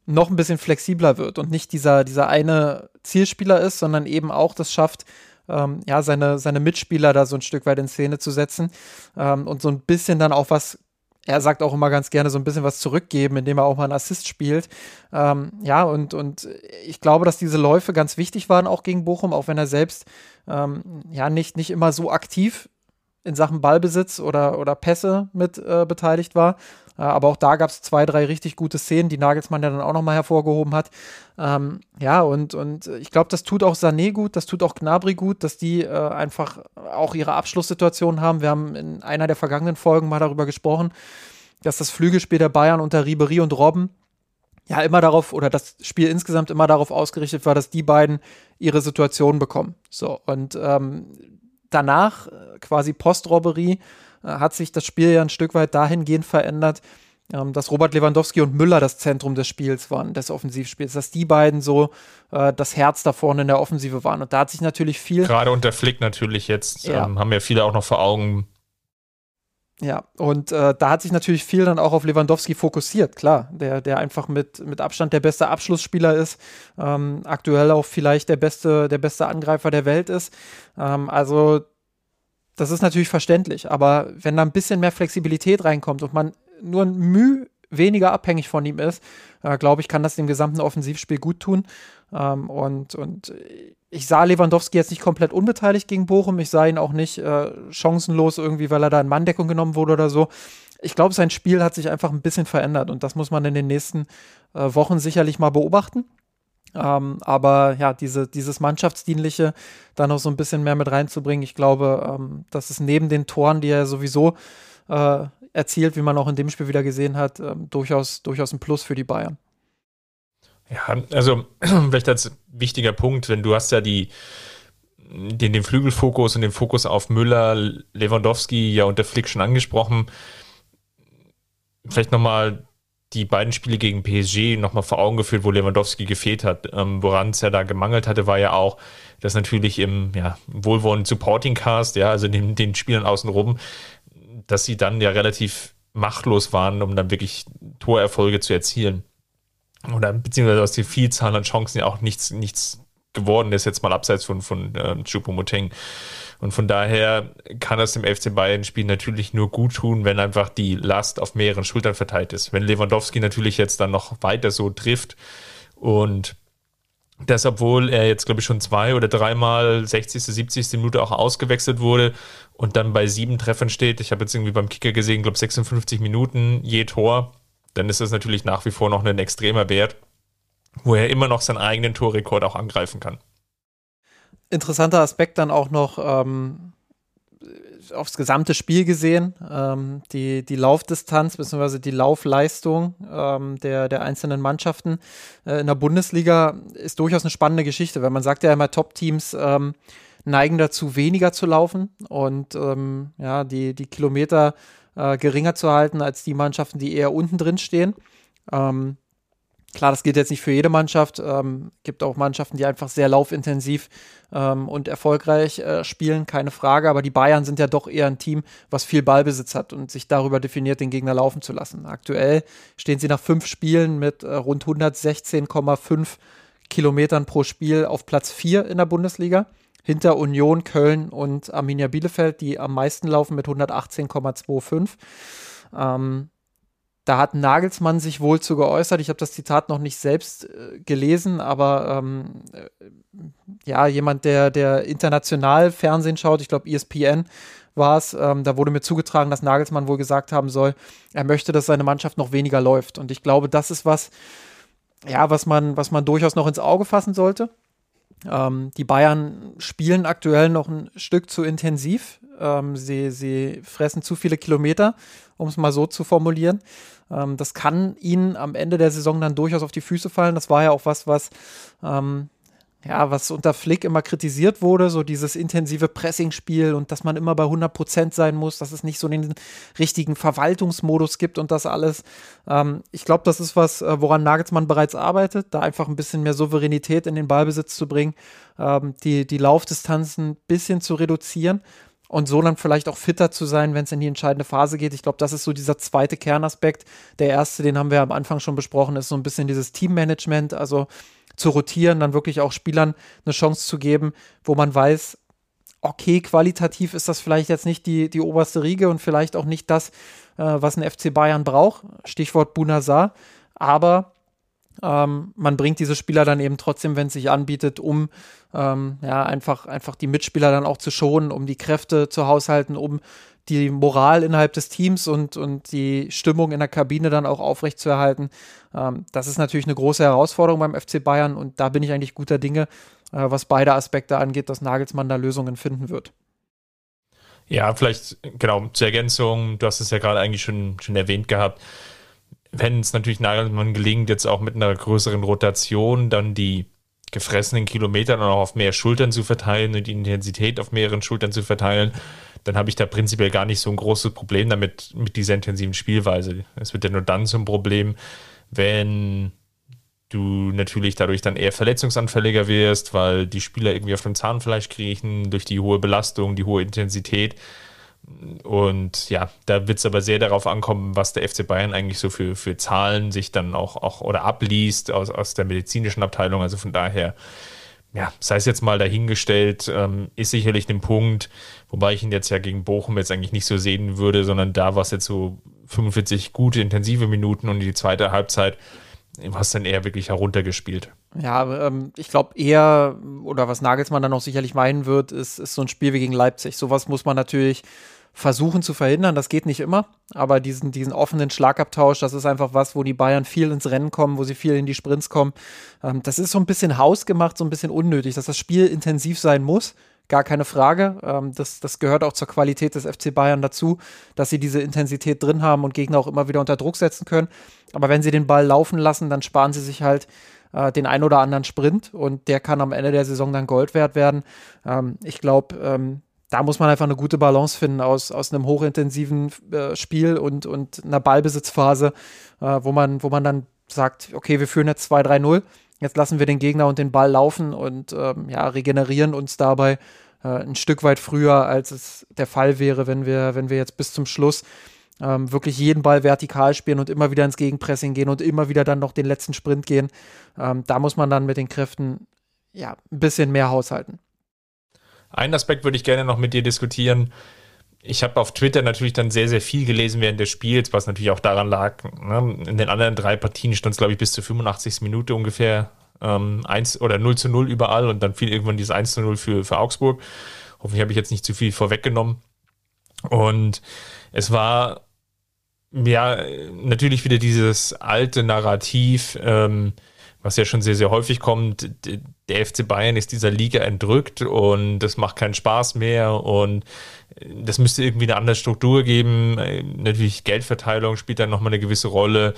noch ein bisschen flexibler wird und nicht dieser, dieser eine Zielspieler ist, sondern eben auch das schafft, ähm, ja, seine, seine Mitspieler da so ein Stück weit in Szene zu setzen ähm, und so ein bisschen dann auch was, er sagt auch immer ganz gerne, so ein bisschen was zurückgeben, indem er auch mal einen Assist spielt. Ähm, ja, und, und ich glaube, dass diese Läufe ganz wichtig waren, auch gegen Bochum, auch wenn er selbst ähm, ja nicht, nicht immer so aktiv in Sachen Ballbesitz oder, oder Pässe mit äh, beteiligt war. Äh, aber auch da gab es zwei, drei richtig gute Szenen, die Nagelsmann ja dann auch nochmal hervorgehoben hat. Ähm, ja, und, und ich glaube, das tut auch Sané gut, das tut auch Gnabry gut, dass die äh, einfach auch ihre Abschlusssituation haben. Wir haben in einer der vergangenen Folgen mal darüber gesprochen, dass das Flügelspiel der Bayern unter Ribery und Robben ja immer darauf oder das Spiel insgesamt immer darauf ausgerichtet war, dass die beiden ihre Situation bekommen. So und ähm, danach, äh, quasi Postrobberie, äh, hat sich das Spiel ja ein Stück weit dahingehend verändert, ähm, dass Robert Lewandowski und Müller das Zentrum des Spiels waren, des Offensivspiels, dass die beiden so äh, das Herz da vorne in der Offensive waren. Und da hat sich natürlich viel. Gerade unter Flick natürlich jetzt, ja. ähm, haben ja viele auch noch vor Augen, ja, und äh, da hat sich natürlich viel dann auch auf Lewandowski fokussiert, klar, der, der einfach mit, mit Abstand der beste Abschlussspieler ist, ähm, aktuell auch vielleicht der beste, der beste Angreifer der Welt ist. Ähm, also das ist natürlich verständlich, aber wenn da ein bisschen mehr Flexibilität reinkommt und man nur ein Mühe weniger abhängig von ihm ist, äh, glaube ich, kann das dem gesamten Offensivspiel gut tun. Ähm, und, und ich sah Lewandowski jetzt nicht komplett unbeteiligt gegen Bochum. Ich sah ihn auch nicht äh, chancenlos irgendwie, weil er da in Manndeckung genommen wurde oder so. Ich glaube, sein Spiel hat sich einfach ein bisschen verändert und das muss man in den nächsten äh, Wochen sicherlich mal beobachten. Ähm, aber ja, diese, dieses Mannschaftsdienliche da noch so ein bisschen mehr mit reinzubringen, ich glaube, ähm, das ist neben den Toren, die er sowieso äh, erzielt, wie man auch in dem Spiel wieder gesehen hat, ähm, durchaus, durchaus ein Plus für die Bayern. Ja, also vielleicht als wichtiger Punkt, wenn du hast ja die den, den Flügelfokus und den Fokus auf Müller, Lewandowski ja unter Flick schon angesprochen. Vielleicht nochmal die beiden Spiele gegen PSG nochmal vor Augen geführt, wo Lewandowski gefehlt hat. Ähm, Woran es ja da gemangelt hatte, war ja auch, dass natürlich im ja, wohlwollenden Supporting Cast, ja, also den, den Spielern außenrum, dass sie dann ja relativ machtlos waren, um dann wirklich Torerfolge zu erzielen oder beziehungsweise aus der Vielzahl an Chancen ja auch nichts, nichts geworden ist, jetzt mal abseits von, von ähm, Choupo-Moting. Und von daher kann es dem FC Bayern-Spiel natürlich nur gut tun, wenn einfach die Last auf mehreren Schultern verteilt ist. Wenn Lewandowski natürlich jetzt dann noch weiter so trifft und das, obwohl er jetzt, glaube ich, schon zwei oder dreimal 60., 70. Minute auch ausgewechselt wurde und dann bei sieben Treffern steht. Ich habe jetzt irgendwie beim Kicker gesehen, glaube 56 Minuten je Tor dann ist das natürlich nach wie vor noch ein extremer Wert, wo er immer noch seinen eigenen Torrekord auch angreifen kann. Interessanter Aspekt dann auch noch ähm, aufs gesamte Spiel gesehen, ähm, die, die Laufdistanz bzw. die Laufleistung ähm, der, der einzelnen Mannschaften äh, in der Bundesliga ist durchaus eine spannende Geschichte, weil man sagt ja immer, Top-Teams ähm, neigen dazu, weniger zu laufen und ähm, ja, die, die Kilometer äh, geringer zu halten als die Mannschaften, die eher unten drin stehen. Ähm, klar, das gilt jetzt nicht für jede Mannschaft. Ähm, gibt auch Mannschaften, die einfach sehr laufintensiv ähm, und erfolgreich äh, spielen, keine Frage. Aber die Bayern sind ja doch eher ein Team, was viel Ballbesitz hat und sich darüber definiert, den Gegner laufen zu lassen. Aktuell stehen sie nach fünf Spielen mit äh, rund 116,5 Kilometern pro Spiel auf Platz 4 in der Bundesliga hinter Union, Köln und Arminia Bielefeld, die am meisten laufen mit 118,25. Ähm, da hat Nagelsmann sich wohl zu geäußert. Ich habe das Zitat noch nicht selbst äh, gelesen, aber ähm, äh, ja, jemand, der, der international Fernsehen schaut, ich glaube ESPN war es, ähm, da wurde mir zugetragen, dass Nagelsmann wohl gesagt haben soll, er möchte, dass seine Mannschaft noch weniger läuft. Und ich glaube, das ist was, ja, was man, was man durchaus noch ins Auge fassen sollte. Ähm, die Bayern spielen aktuell noch ein Stück zu intensiv. Ähm, sie, sie fressen zu viele Kilometer, um es mal so zu formulieren. Ähm, das kann ihnen am Ende der Saison dann durchaus auf die Füße fallen. Das war ja auch was, was ähm, ja, was unter Flick immer kritisiert wurde, so dieses intensive Pressingspiel und dass man immer bei 100 Prozent sein muss, dass es nicht so den richtigen Verwaltungsmodus gibt und das alles. Ähm, ich glaube, das ist was, äh, woran Nagelsmann bereits arbeitet, da einfach ein bisschen mehr Souveränität in den Ballbesitz zu bringen, ähm, die, die Laufdistanzen ein bisschen zu reduzieren und so dann vielleicht auch fitter zu sein, wenn es in die entscheidende Phase geht. Ich glaube, das ist so dieser zweite Kernaspekt. Der erste, den haben wir am Anfang schon besprochen, ist so ein bisschen dieses Teammanagement, also zu rotieren, dann wirklich auch Spielern eine Chance zu geben, wo man weiß, okay, qualitativ ist das vielleicht jetzt nicht die, die oberste Riege und vielleicht auch nicht das, äh, was ein FC Bayern braucht. Stichwort Bunazar. Aber ähm, man bringt diese Spieler dann eben trotzdem, wenn es sich anbietet, um ähm, ja einfach, einfach die Mitspieler dann auch zu schonen, um die Kräfte zu haushalten, um die Moral innerhalb des Teams und, und die Stimmung in der Kabine dann auch aufrechtzuerhalten. Ähm, das ist natürlich eine große Herausforderung beim FC Bayern und da bin ich eigentlich guter Dinge, äh, was beide Aspekte angeht, dass Nagelsmann da Lösungen finden wird. Ja, vielleicht, genau, zur Ergänzung, du hast es ja gerade eigentlich schon, schon erwähnt gehabt wenn es natürlich Nagelmann gelingt, jetzt auch mit einer größeren Rotation dann die gefressenen Kilometer dann auch auf mehr Schultern zu verteilen und die Intensität auf mehreren Schultern zu verteilen, dann habe ich da prinzipiell gar nicht so ein großes Problem damit, mit dieser intensiven Spielweise. Es wird ja nur dann zum Problem, wenn du natürlich dadurch dann eher verletzungsanfälliger wirst, weil die Spieler irgendwie auf dem Zahnfleisch kriechen, durch die hohe Belastung, die hohe Intensität. Und ja, da wird es aber sehr darauf ankommen, was der FC Bayern eigentlich so für, für Zahlen sich dann auch, auch oder abliest aus, aus der medizinischen Abteilung. Also von daher, ja, sei es jetzt mal dahingestellt, ähm, ist sicherlich ein Punkt, wobei ich ihn jetzt ja gegen Bochum jetzt eigentlich nicht so sehen würde, sondern da war es jetzt so 45 gute, intensive Minuten und die zweite Halbzeit war es dann eher wirklich heruntergespielt. Ja, ähm, ich glaube eher, oder was Nagelsmann dann auch sicherlich meinen wird, ist, ist so ein Spiel wie gegen Leipzig. Sowas muss man natürlich versuchen zu verhindern. Das geht nicht immer, aber diesen, diesen offenen Schlagabtausch, das ist einfach was, wo die Bayern viel ins Rennen kommen, wo sie viel in die Sprints kommen. Ähm, das ist so ein bisschen hausgemacht, so ein bisschen unnötig, dass das Spiel intensiv sein muss. Gar keine Frage. Ähm, das, das gehört auch zur Qualität des FC Bayern dazu, dass sie diese Intensität drin haben und Gegner auch immer wieder unter Druck setzen können. Aber wenn sie den Ball laufen lassen, dann sparen sie sich halt äh, den ein oder anderen Sprint und der kann am Ende der Saison dann Gold wert werden. Ähm, ich glaube, ähm, da muss man einfach eine gute Balance finden aus, aus einem hochintensiven äh, Spiel und, und einer Ballbesitzphase, äh, wo, man, wo man dann sagt, okay, wir führen jetzt 2-3-0, jetzt lassen wir den Gegner und den Ball laufen und ähm, ja, regenerieren uns dabei äh, ein Stück weit früher, als es der Fall wäre, wenn wir, wenn wir jetzt bis zum Schluss ähm, wirklich jeden Ball vertikal spielen und immer wieder ins Gegenpressing gehen und immer wieder dann noch den letzten Sprint gehen. Ähm, da muss man dann mit den Kräften ja ein bisschen mehr haushalten. Einen Aspekt würde ich gerne noch mit dir diskutieren. Ich habe auf Twitter natürlich dann sehr, sehr viel gelesen während des Spiels, was natürlich auch daran lag. Ne? In den anderen drei Partien stand es, glaube ich, bis zur 85. Minute ungefähr ähm, 1 oder 0 zu 0 überall und dann fiel irgendwann dieses 1 zu 0 für, für Augsburg. Hoffentlich habe ich jetzt nicht zu viel vorweggenommen. Und es war ja natürlich wieder dieses alte Narrativ, ähm, was ja schon sehr, sehr häufig kommt, der FC Bayern ist dieser Liga entrückt und das macht keinen Spaß mehr und das müsste irgendwie eine andere Struktur geben. Natürlich Geldverteilung spielt dann nochmal eine gewisse Rolle.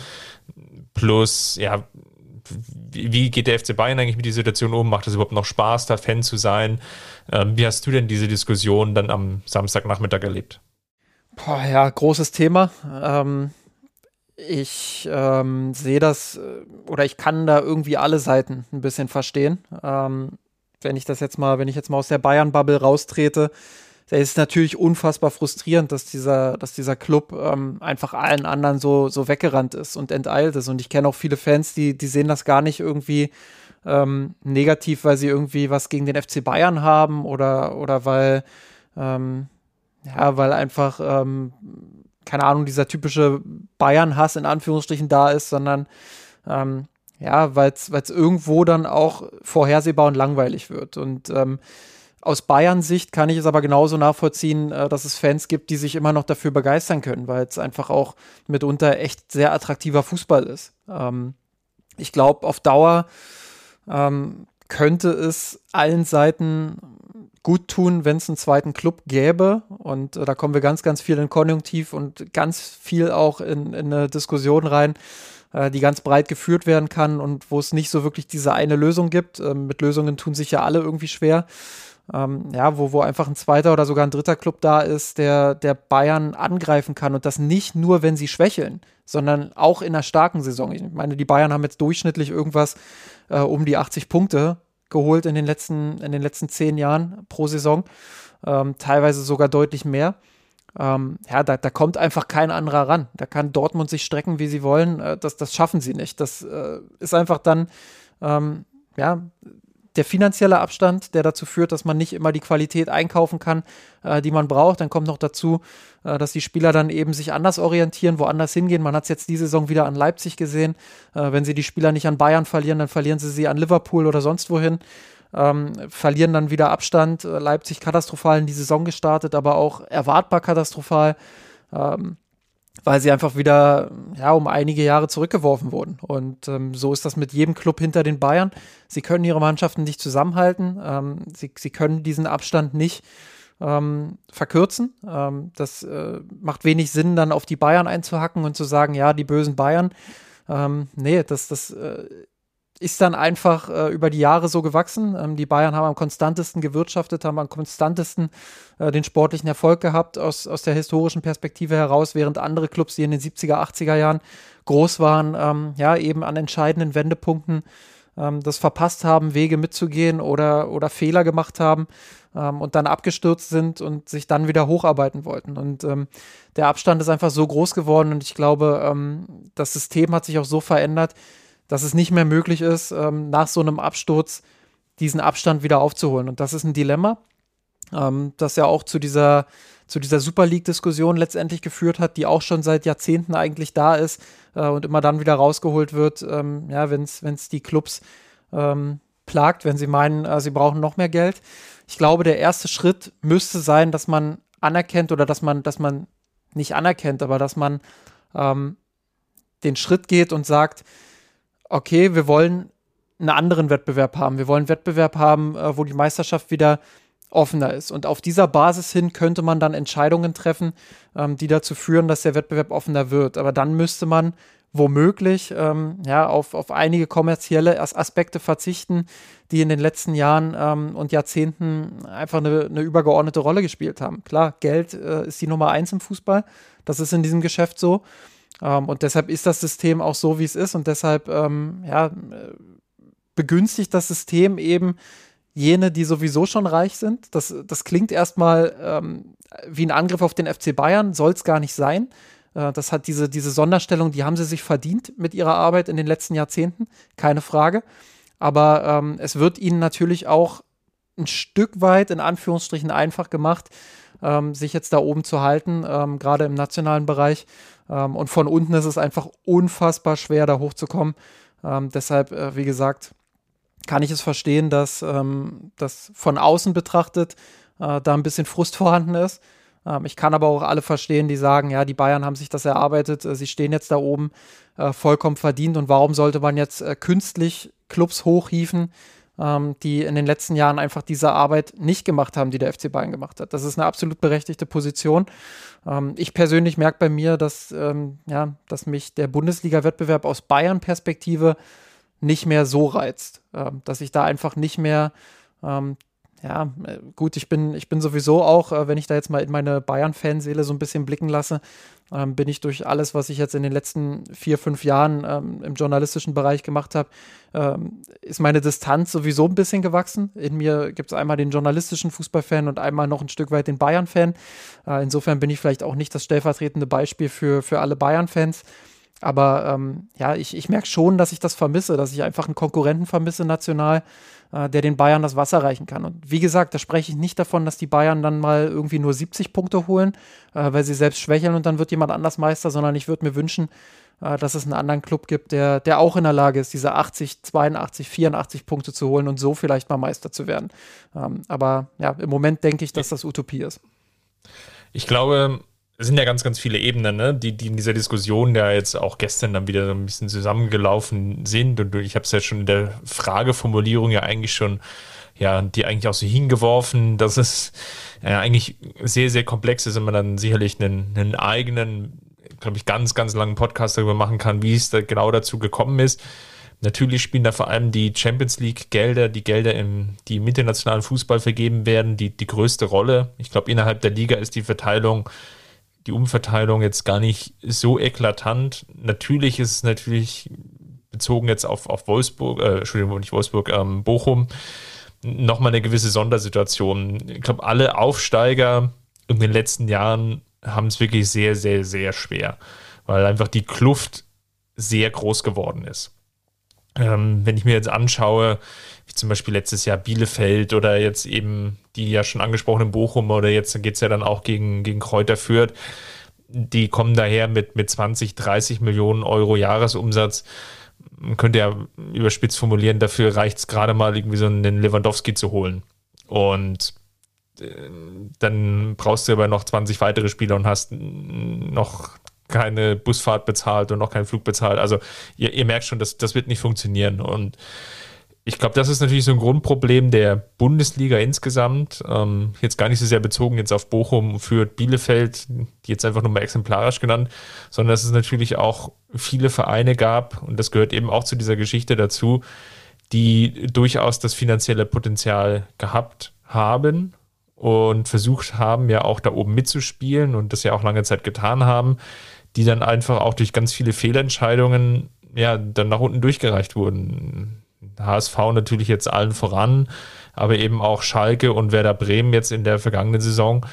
Plus, ja, wie geht der FC Bayern eigentlich mit dieser Situation um? Macht es überhaupt noch Spaß, da Fan zu sein? Ähm, wie hast du denn diese Diskussion dann am Samstagnachmittag erlebt? Boah, ja, großes Thema. Ähm, ich ähm, sehe das äh, oder ich kann da irgendwie alle Seiten ein bisschen verstehen. Ähm, wenn ich das jetzt mal, wenn ich jetzt mal aus der Bayern-Bubble raustrete, der ist natürlich unfassbar frustrierend, dass dieser, dass dieser Club ähm, einfach allen anderen so, so weggerannt ist und enteilt ist. Und ich kenne auch viele Fans, die, die sehen das gar nicht irgendwie ähm, negativ, weil sie irgendwie was gegen den FC Bayern haben oder, oder weil, ähm, ja, weil einfach ähm, keine Ahnung, dieser typische Bayern-Hass in Anführungsstrichen da ist, sondern ähm, ja, weil es irgendwo dann auch vorhersehbar und langweilig wird. Und ähm, aus Bayern-Sicht kann ich es aber genauso nachvollziehen, äh, dass es Fans gibt, die sich immer noch dafür begeistern können, weil es einfach auch mitunter echt sehr attraktiver Fußball ist. Ähm, ich glaube, auf Dauer ähm, könnte es allen Seiten gut tun, wenn es einen zweiten Club gäbe. Und äh, da kommen wir ganz, ganz viel in Konjunktiv und ganz viel auch in, in eine Diskussion rein, äh, die ganz breit geführt werden kann und wo es nicht so wirklich diese eine Lösung gibt. Ähm, mit Lösungen tun sich ja alle irgendwie schwer. Ähm, ja, wo, wo einfach ein zweiter oder sogar ein dritter Club da ist, der, der Bayern angreifen kann und das nicht nur, wenn sie schwächeln, sondern auch in einer starken Saison. Ich meine, die Bayern haben jetzt durchschnittlich irgendwas äh, um die 80 Punkte geholt in den letzten, in den letzten zehn Jahren pro Saison, ähm, teilweise sogar deutlich mehr. Ähm, ja, da, da kommt einfach kein anderer ran. Da kann Dortmund sich strecken, wie sie wollen. Äh, das, das schaffen sie nicht. Das äh, ist einfach dann, ähm, ja, der finanzielle Abstand, der dazu führt, dass man nicht immer die Qualität einkaufen kann, äh, die man braucht. Dann kommt noch dazu, äh, dass die Spieler dann eben sich anders orientieren, woanders hingehen. Man hat es jetzt diese Saison wieder an Leipzig gesehen. Äh, wenn sie die Spieler nicht an Bayern verlieren, dann verlieren sie sie an Liverpool oder sonst wohin ähm, verlieren dann wieder Abstand. Äh, Leipzig katastrophal in die Saison gestartet, aber auch erwartbar katastrophal, ähm, weil sie einfach wieder ja, um einige Jahre zurückgeworfen wurden. Und ähm, so ist das mit jedem Club hinter den Bayern. Sie können ihre Mannschaften nicht zusammenhalten. Ähm, sie, sie können diesen Abstand nicht ähm, verkürzen. Ähm, das äh, macht wenig Sinn, dann auf die Bayern einzuhacken und zu sagen, ja, die bösen Bayern. Ähm, nee, das, das äh, ist dann einfach äh, über die Jahre so gewachsen. Ähm, die Bayern haben am konstantesten gewirtschaftet, haben am konstantesten äh, den sportlichen Erfolg gehabt aus, aus der historischen Perspektive heraus, während andere Clubs, die in den 70er, 80er Jahren groß waren, ähm, ja, eben an entscheidenden Wendepunkten ähm, das verpasst haben, Wege mitzugehen oder, oder Fehler gemacht haben ähm, und dann abgestürzt sind und sich dann wieder hocharbeiten wollten. Und ähm, der Abstand ist einfach so groß geworden und ich glaube, ähm, das System hat sich auch so verändert, dass es nicht mehr möglich ist, ähm, nach so einem Absturz diesen Abstand wieder aufzuholen. Und das ist ein Dilemma, ähm, das ja auch zu dieser, zu dieser Super League-Diskussion letztendlich geführt hat, die auch schon seit Jahrzehnten eigentlich da ist äh, und immer dann wieder rausgeholt wird, ähm, ja, wenn es die Clubs ähm, plagt, wenn sie meinen, äh, sie brauchen noch mehr Geld. Ich glaube, der erste Schritt müsste sein, dass man anerkennt oder dass man, dass man nicht anerkennt, aber dass man ähm, den Schritt geht und sagt, okay, wir wollen einen anderen Wettbewerb haben. Wir wollen einen Wettbewerb haben, äh, wo die Meisterschaft wieder offener ist. Und auf dieser Basis hin könnte man dann Entscheidungen treffen, ähm, die dazu führen, dass der Wettbewerb offener wird. Aber dann müsste man womöglich ähm, ja, auf, auf einige kommerzielle As Aspekte verzichten, die in den letzten Jahren ähm, und Jahrzehnten einfach eine, eine, übergeordnete Rolle gespielt haben. Klar, Geld äh, ist die Nummer eins im Fußball. Das ist in diesem Geschäft so. Ähm, und deshalb ist das System auch so, wie es ist. Und deshalb ähm, ja, begünstigt das System eben jene, die sowieso schon reich sind. Das, das klingt erstmal ähm, wie ein Angriff auf den FC Bayern, soll es gar nicht sein. Äh, das hat diese, diese Sonderstellung, die haben sie sich verdient mit ihrer Arbeit in den letzten Jahrzehnten, keine Frage. Aber ähm, es wird ihnen natürlich auch ein Stück weit in Anführungsstrichen einfach gemacht, ähm, sich jetzt da oben zu halten, ähm, gerade im nationalen Bereich. Ähm, und von unten ist es einfach unfassbar schwer, da hochzukommen. Ähm, deshalb, äh, wie gesagt, kann ich es verstehen, dass ähm, das von außen betrachtet äh, da ein bisschen Frust vorhanden ist. Ich kann aber auch alle verstehen, die sagen, ja, die Bayern haben sich das erarbeitet, äh, sie stehen jetzt da oben äh, vollkommen verdient und warum sollte man jetzt äh, künstlich Clubs hochhieven, ähm, die in den letzten Jahren einfach diese Arbeit nicht gemacht haben, die der FC Bayern gemacht hat. Das ist eine absolut berechtigte Position. Ähm, ich persönlich merke bei mir, dass, ähm, ja, dass mich der Bundesliga-Wettbewerb aus Bayern-Perspektive nicht mehr so reizt, ähm, dass ich da einfach nicht mehr ähm, ja, äh, gut, ich bin, ich bin sowieso auch, äh, wenn ich da jetzt mal in meine Bayern-Fanseele so ein bisschen blicken lasse, ähm, bin ich durch alles, was ich jetzt in den letzten vier, fünf Jahren ähm, im journalistischen Bereich gemacht habe, ähm, ist meine Distanz sowieso ein bisschen gewachsen. In mir gibt es einmal den journalistischen Fußballfan und einmal noch ein Stück weit den Bayern-Fan. Äh, insofern bin ich vielleicht auch nicht das stellvertretende Beispiel für, für alle Bayern-Fans. aber ähm, ja, ich, ich merke schon, dass ich das vermisse, dass ich einfach einen Konkurrenten vermisse national, äh, der den Bayern das Wasser reichen kann. Und wie gesagt, da spreche ich nicht davon, dass die Bayern dann mal irgendwie nur 70 Punkte holen, äh, weil sie selbst schwächeln und dann wird jemand anders Meister, sondern ich würde mir wünschen, äh, dass es einen anderen Club gibt, der, der auch in der Lage ist, diese 80, 82, 84 Punkte zu holen und so vielleicht mal Meister zu werden. Ähm, aber ja, im Moment denke ich, dass das Utopie ist. Ich glaube, es sind ja ganz, ganz viele Ebenen, ne? die, die in dieser Diskussion ja jetzt auch gestern dann wieder so ein bisschen zusammengelaufen sind. Und ich habe es ja schon in der Frageformulierung ja eigentlich schon, ja, die eigentlich auch so hingeworfen, dass es ja eigentlich sehr, sehr komplex ist und man dann sicherlich einen, einen eigenen, glaube ich, ganz, ganz langen Podcast darüber machen kann, wie es da genau dazu gekommen ist. Natürlich spielen da vor allem die Champions League Gelder, die Gelder, im, die im internationalen Fußball vergeben werden, die, die größte Rolle. Ich glaube, innerhalb der Liga ist die Verteilung die Umverteilung jetzt gar nicht so eklatant. Natürlich ist es natürlich bezogen jetzt auf, auf Wolfsburg, äh, Entschuldigung, nicht Wolfsburg, ähm, Bochum, nochmal eine gewisse Sondersituation. Ich glaube, alle Aufsteiger in den letzten Jahren haben es wirklich sehr, sehr, sehr schwer, weil einfach die Kluft sehr groß geworden ist. Ähm, wenn ich mir jetzt anschaue, zum Beispiel letztes Jahr Bielefeld oder jetzt eben die ja schon angesprochenen Bochum oder jetzt geht es ja dann auch gegen, gegen Kräuter Fürth, die kommen daher mit, mit 20, 30 Millionen Euro Jahresumsatz. Man könnte ja überspitzt formulieren, dafür reicht es gerade mal irgendwie so einen Lewandowski zu holen. Und äh, dann brauchst du aber noch 20 weitere Spieler und hast noch keine Busfahrt bezahlt und noch keinen Flug bezahlt. Also ihr, ihr merkt schon, dass das wird nicht funktionieren. Und ich glaube, das ist natürlich so ein Grundproblem der Bundesliga insgesamt. Ähm, jetzt gar nicht so sehr bezogen jetzt auf Bochum, für Bielefeld, die jetzt einfach nur mal exemplarisch genannt, sondern dass es natürlich auch viele Vereine gab, und das gehört eben auch zu dieser Geschichte dazu, die durchaus das finanzielle Potenzial gehabt haben und versucht haben, ja auch da oben mitzuspielen und das ja auch lange Zeit getan haben, die dann einfach auch durch ganz viele Fehlentscheidungen ja dann nach unten durchgereicht wurden. HSV natürlich jetzt allen voran, aber eben auch Schalke und Werder Bremen jetzt in der vergangenen Saison,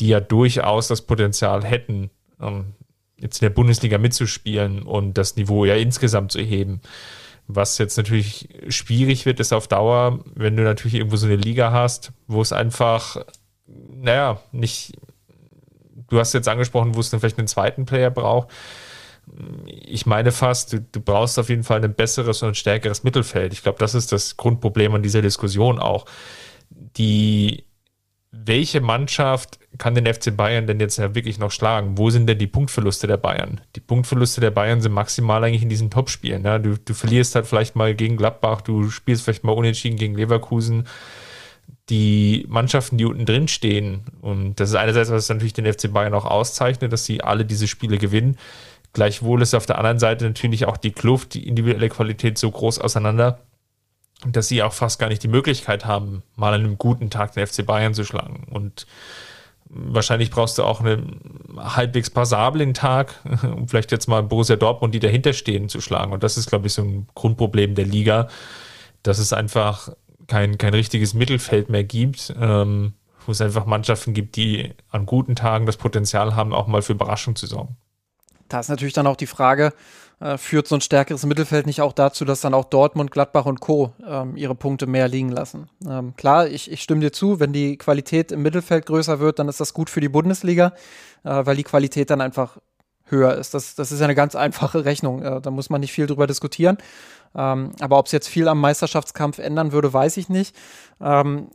die ja durchaus das Potenzial hätten, ähm, jetzt in der Bundesliga mitzuspielen und das Niveau ja insgesamt zu heben. Was jetzt natürlich schwierig wird, ist auf Dauer, wenn du natürlich irgendwo so eine Liga hast, wo es einfach, naja, nicht, du hast jetzt angesprochen, wo es dann vielleicht einen zweiten Player braucht. Ich meine fast, du, du brauchst auf jeden Fall ein besseres und stärkeres Mittelfeld. Ich glaube, das ist das Grundproblem an dieser Diskussion auch. Die, welche Mannschaft kann den FC Bayern denn jetzt wirklich noch schlagen? Wo sind denn die Punktverluste der Bayern? Die Punktverluste der Bayern sind maximal eigentlich in diesen Topspielen. Ja? Du, du verlierst halt vielleicht mal gegen Gladbach, du spielst vielleicht mal unentschieden gegen Leverkusen die Mannschaften, die unten drin stehen, und das ist einerseits, was natürlich den FC Bayern auch auszeichnet, dass sie alle diese Spiele gewinnen. Gleichwohl ist auf der anderen Seite natürlich auch die Kluft, die individuelle Qualität so groß auseinander, dass sie auch fast gar nicht die Möglichkeit haben, mal an einem guten Tag den FC Bayern zu schlagen. Und wahrscheinlich brauchst du auch einen halbwegs passablen Tag, um vielleicht jetzt mal Borussia Dortmund, die dahinter stehen, zu schlagen. Und das ist, glaube ich, so ein Grundproblem der Liga, dass es einfach kein, kein richtiges Mittelfeld mehr gibt, ähm, wo es einfach Mannschaften gibt, die an guten Tagen das Potenzial haben, auch mal für Überraschung zu sorgen. Da ist natürlich dann auch die Frage, äh, führt so ein stärkeres Mittelfeld nicht auch dazu, dass dann auch Dortmund, Gladbach und Co. Ähm, ihre Punkte mehr liegen lassen? Ähm, klar, ich, ich stimme dir zu, wenn die Qualität im Mittelfeld größer wird, dann ist das gut für die Bundesliga, äh, weil die Qualität dann einfach höher ist. Das, das ist ja eine ganz einfache Rechnung. Äh, da muss man nicht viel drüber diskutieren. Ähm, aber ob es jetzt viel am Meisterschaftskampf ändern würde, weiß ich nicht. Ähm,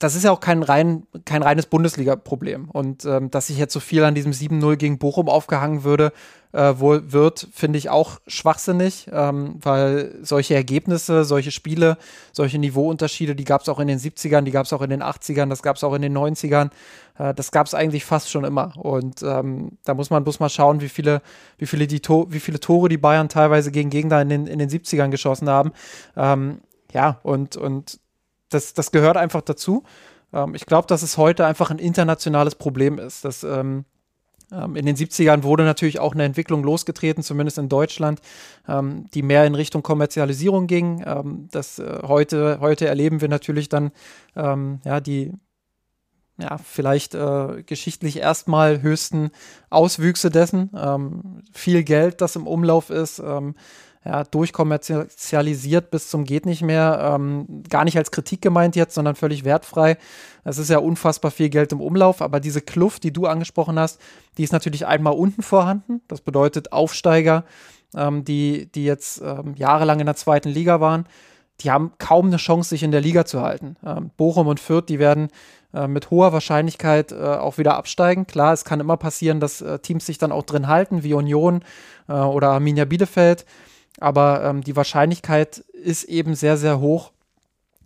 das ist ja auch kein, rein, kein reines Bundesliga-Problem. Und ähm, dass sich jetzt so viel an diesem 7-0 gegen Bochum aufgehangen würde, äh, wohl wird, finde ich auch schwachsinnig, ähm, weil solche Ergebnisse, solche Spiele, solche Niveauunterschiede, die gab es auch in den 70ern, die gab es auch in den 80ern, das gab es auch in den 90ern. Äh, das gab es eigentlich fast schon immer. Und ähm, da muss man bloß mal schauen, wie viele, wie viele, die wie viele Tore die Bayern teilweise gegen Gegner in den, in den 70ern geschossen haben. Ähm, ja, und, und das, das gehört einfach dazu. Ähm, ich glaube, dass es heute einfach ein internationales Problem ist. Dass, ähm, ähm, in den 70ern wurde natürlich auch eine Entwicklung losgetreten, zumindest in Deutschland, ähm, die mehr in Richtung Kommerzialisierung ging. Ähm, das, äh, heute, heute erleben wir natürlich dann ja, die ja, vielleicht äh, geschichtlich erstmal höchsten Auswüchse dessen. Ähm, viel Geld, das im Umlauf ist, ähm, ja, durchkommerzialisiert bis zum geht nicht mehr. Ähm, gar nicht als Kritik gemeint jetzt, sondern völlig wertfrei. Es ist ja unfassbar viel Geld im Umlauf, aber diese Kluft, die du angesprochen hast, die ist natürlich einmal unten vorhanden. Das bedeutet Aufsteiger, ähm, die, die jetzt ähm, jahrelang in der zweiten Liga waren, die haben kaum eine Chance, sich in der Liga zu halten. Ähm, Bochum und Fürth, die werden äh, mit hoher Wahrscheinlichkeit äh, auch wieder absteigen. Klar, es kann immer passieren, dass äh, Teams sich dann auch drin halten, wie Union äh, oder Arminia Bielefeld. Aber ähm, die Wahrscheinlichkeit ist eben sehr, sehr hoch,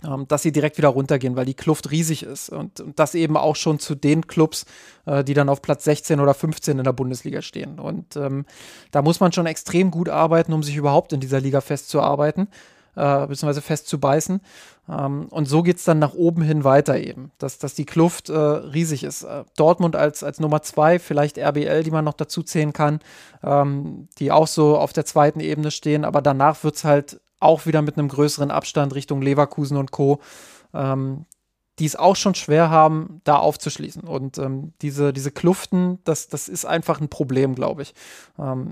ähm, dass sie direkt wieder runtergehen, weil die Kluft riesig ist. Und, und das eben auch schon zu den Clubs, äh, die dann auf Platz 16 oder 15 in der Bundesliga stehen. Und ähm, da muss man schon extrem gut arbeiten, um sich überhaupt in dieser Liga festzuarbeiten äh, beziehungsweise festzubeißen. Ähm, und so geht es dann nach oben hin weiter eben, dass, dass die Kluft äh, riesig ist. Äh, Dortmund als, als Nummer zwei, vielleicht RBL, die man noch dazu zählen kann, ähm, die auch so auf der zweiten Ebene stehen, aber danach wird es halt auch wieder mit einem größeren Abstand Richtung Leverkusen und Co. Ähm, die es auch schon schwer haben, da aufzuschließen. Und ähm, diese, diese Kluften, das, das ist einfach ein Problem, glaube ich. Ähm,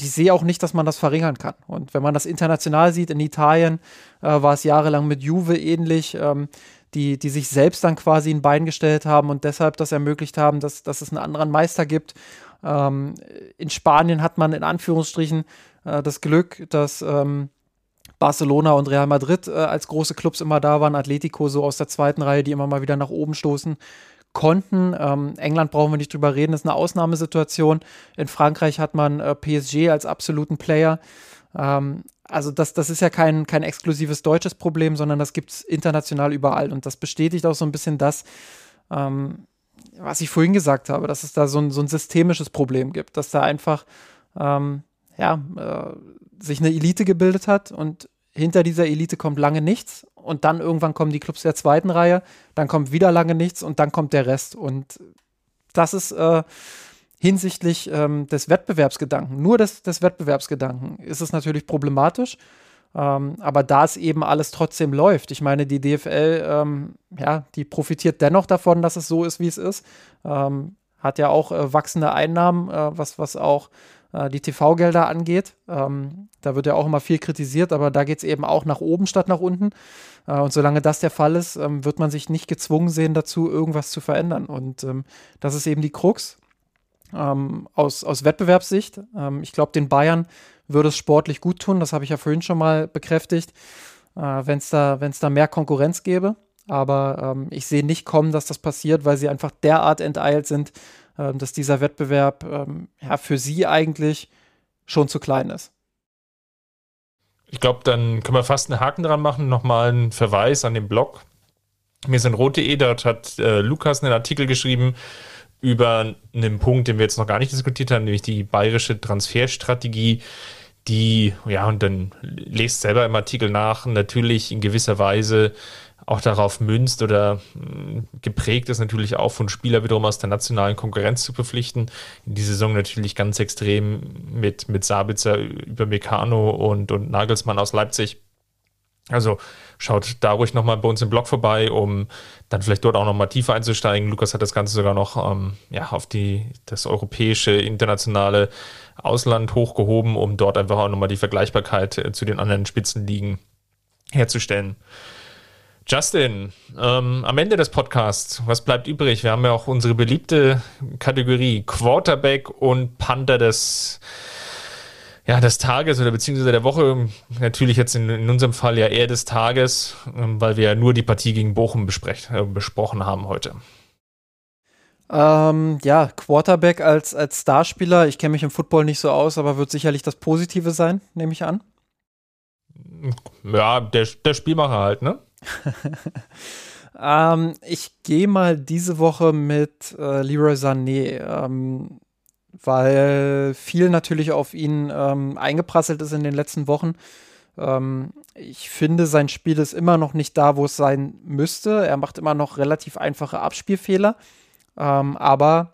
ich sehe auch nicht, dass man das verringern kann. Und wenn man das international sieht, in Italien äh, war es jahrelang mit Juve ähnlich, ähm, die, die sich selbst dann quasi ein Bein gestellt haben und deshalb das ermöglicht haben, dass, dass es einen anderen Meister gibt. Ähm, in Spanien hat man in Anführungsstrichen äh, das Glück, dass ähm, Barcelona und Real Madrid äh, als große Clubs immer da waren, Atletico so aus der zweiten Reihe, die immer mal wieder nach oben stoßen konnten. Ähm, England brauchen wir nicht drüber reden, ist eine Ausnahmesituation. In Frankreich hat man äh, PSG als absoluten Player. Ähm, also das, das ist ja kein, kein exklusives deutsches Problem, sondern das gibt es international überall. Und das bestätigt auch so ein bisschen das, ähm, was ich vorhin gesagt habe, dass es da so ein, so ein systemisches Problem gibt, dass da einfach ähm, ja, äh, sich eine Elite gebildet hat und hinter dieser Elite kommt lange nichts und dann irgendwann kommen die Clubs der zweiten Reihe, dann kommt wieder lange nichts und dann kommt der Rest. Und das ist äh, hinsichtlich ähm, des Wettbewerbsgedanken, nur des, des Wettbewerbsgedanken, ist es natürlich problematisch. Ähm, aber da es eben alles trotzdem läuft, ich meine, die DFL, ähm, ja, die profitiert dennoch davon, dass es so ist, wie es ist. Ähm, hat ja auch äh, wachsende Einnahmen, äh, was, was auch äh, die TV-Gelder angeht. Ähm, da wird ja auch immer viel kritisiert, aber da geht es eben auch nach oben statt nach unten. Äh, und solange das der Fall ist, ähm, wird man sich nicht gezwungen sehen, dazu irgendwas zu verändern. Und ähm, das ist eben die Krux ähm, aus, aus Wettbewerbssicht. Ähm, ich glaube, den Bayern würde es sportlich gut tun. Das habe ich ja vorhin schon mal bekräftigt, äh, wenn es da, da mehr Konkurrenz gäbe. Aber ähm, ich sehe nicht kommen, dass das passiert, weil sie einfach derart enteilt sind, dass dieser Wettbewerb ähm, ja, für sie eigentlich schon zu klein ist. Ich glaube, dann können wir fast einen Haken dran machen. Nochmal einen Verweis an den Blog. Mir sind rot.de, dort hat äh, Lukas einen Artikel geschrieben über einen Punkt, den wir jetzt noch gar nicht diskutiert haben, nämlich die bayerische Transferstrategie, die, ja, und dann lest selber im Artikel nach, natürlich in gewisser Weise auch darauf münzt oder hm, geprägt ist natürlich auch von Spieler wiederum aus der nationalen Konkurrenz zu verpflichten. In die Saison natürlich ganz extrem mit, mit Sabitzer über Meccano und, und Nagelsmann aus Leipzig. Also schaut da ruhig nochmal bei uns im Blog vorbei, um dann vielleicht dort auch nochmal tiefer einzusteigen. Lukas hat das Ganze sogar noch ähm, ja, auf die, das europäische, internationale Ausland hochgehoben, um dort einfach auch nochmal die Vergleichbarkeit äh, zu den anderen Spitzenligen herzustellen. Justin, ähm, am Ende des Podcasts, was bleibt übrig? Wir haben ja auch unsere beliebte Kategorie Quarterback und Panther des, ja, des Tages oder beziehungsweise der Woche. Natürlich jetzt in, in unserem Fall ja eher des Tages, ähm, weil wir ja nur die Partie gegen Bochum äh, besprochen haben heute. Ähm, ja, Quarterback als, als Starspieler, ich kenne mich im Football nicht so aus, aber wird sicherlich das Positive sein, nehme ich an. Ja, der, der Spielmacher halt, ne? ähm, ich gehe mal diese Woche mit äh, Leroy Sané, ähm, weil viel natürlich auf ihn ähm, eingeprasselt ist in den letzten Wochen. Ähm, ich finde, sein Spiel ist immer noch nicht da, wo es sein müsste. Er macht immer noch relativ einfache Abspielfehler, ähm, aber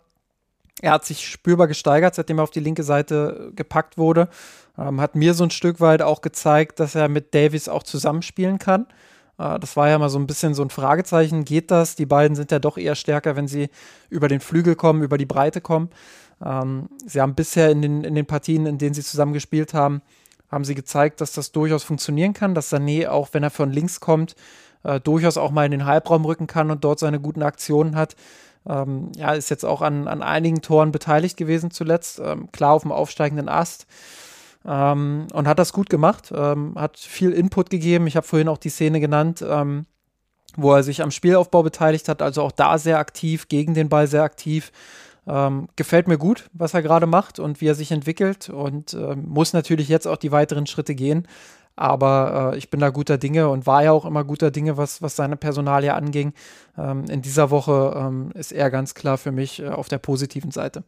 er hat sich spürbar gesteigert, seitdem er auf die linke Seite gepackt wurde. Ähm, hat mir so ein Stück weit auch gezeigt, dass er mit Davies auch zusammenspielen kann. Äh, das war ja mal so ein bisschen so ein Fragezeichen. Geht das? Die beiden sind ja doch eher stärker, wenn sie über den Flügel kommen, über die Breite kommen. Ähm, sie haben bisher in den, in den Partien, in denen sie zusammen gespielt haben, haben sie gezeigt, dass das durchaus funktionieren kann, dass Sané, auch wenn er von links kommt, äh, durchaus auch mal in den Halbraum rücken kann und dort seine guten Aktionen hat. Ähm, ja, ist jetzt auch an, an einigen Toren beteiligt gewesen zuletzt, ähm, klar auf dem aufsteigenden Ast. Ähm, und hat das gut gemacht, ähm, hat viel Input gegeben. Ich habe vorhin auch die Szene genannt, ähm, wo er sich am Spielaufbau beteiligt hat, also auch da sehr aktiv, gegen den Ball sehr aktiv. Ähm, gefällt mir gut, was er gerade macht und wie er sich entwickelt und ähm, muss natürlich jetzt auch die weiteren Schritte gehen. Aber äh, ich bin da guter Dinge und war ja auch immer guter Dinge, was, was seine Personalie anging. Ähm, in dieser Woche ähm, ist er ganz klar für mich äh, auf der positiven Seite.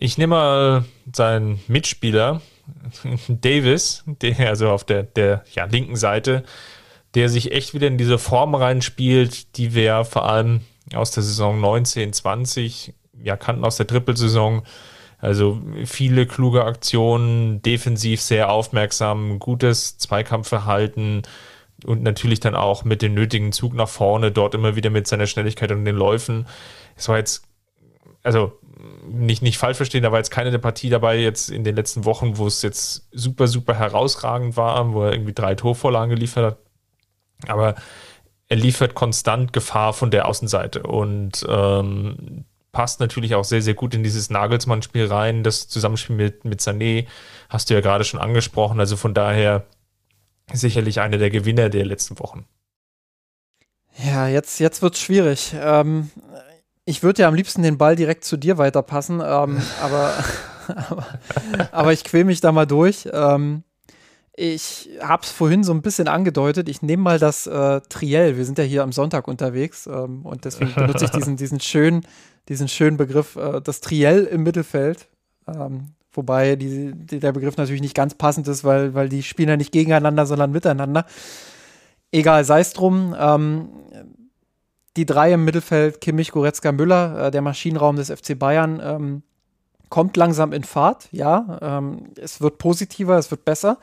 Ich nehme mal seinen Mitspieler Davis, der also auf der, der ja, linken Seite, der sich echt wieder in diese Form reinspielt, die wir vor allem aus der Saison 19, 20 ja kannten aus der Trippelsaison. Also viele kluge Aktionen, defensiv sehr aufmerksam, gutes Zweikampfverhalten und natürlich dann auch mit dem nötigen Zug nach vorne, dort immer wieder mit seiner Schnelligkeit und den Läufen. Es war jetzt, also nicht, nicht falsch verstehen, da war jetzt keine der Partie dabei jetzt in den letzten Wochen, wo es jetzt super, super herausragend war, wo er irgendwie drei Torvorlagen geliefert hat. Aber er liefert konstant Gefahr von der Außenseite und ähm, passt natürlich auch sehr, sehr gut in dieses Nagelsmann-Spiel rein. Das Zusammenspiel mit, mit Sané hast du ja gerade schon angesprochen. Also von daher sicherlich einer der Gewinner der letzten Wochen. Ja, jetzt, jetzt wird es schwierig. Ähm, ich würde ja am liebsten den Ball direkt zu dir weiterpassen, ähm, aber, aber, aber, ich quäle mich da mal durch. Ähm, ich habe es vorhin so ein bisschen angedeutet. Ich nehme mal das äh, Triell. Wir sind ja hier am Sonntag unterwegs ähm, und deswegen benutze ich diesen, diesen, schönen, diesen schönen Begriff, äh, das Triell im Mittelfeld. Ähm, wobei die, die, der Begriff natürlich nicht ganz passend ist, weil, weil die spielen ja nicht gegeneinander, sondern miteinander. Egal, sei es drum. Ähm, die drei im Mittelfeld, Kimmich, Goretzka, Müller, äh, der Maschinenraum des FC Bayern, ähm, kommt langsam in Fahrt. Ja, ähm, es wird positiver, es wird besser.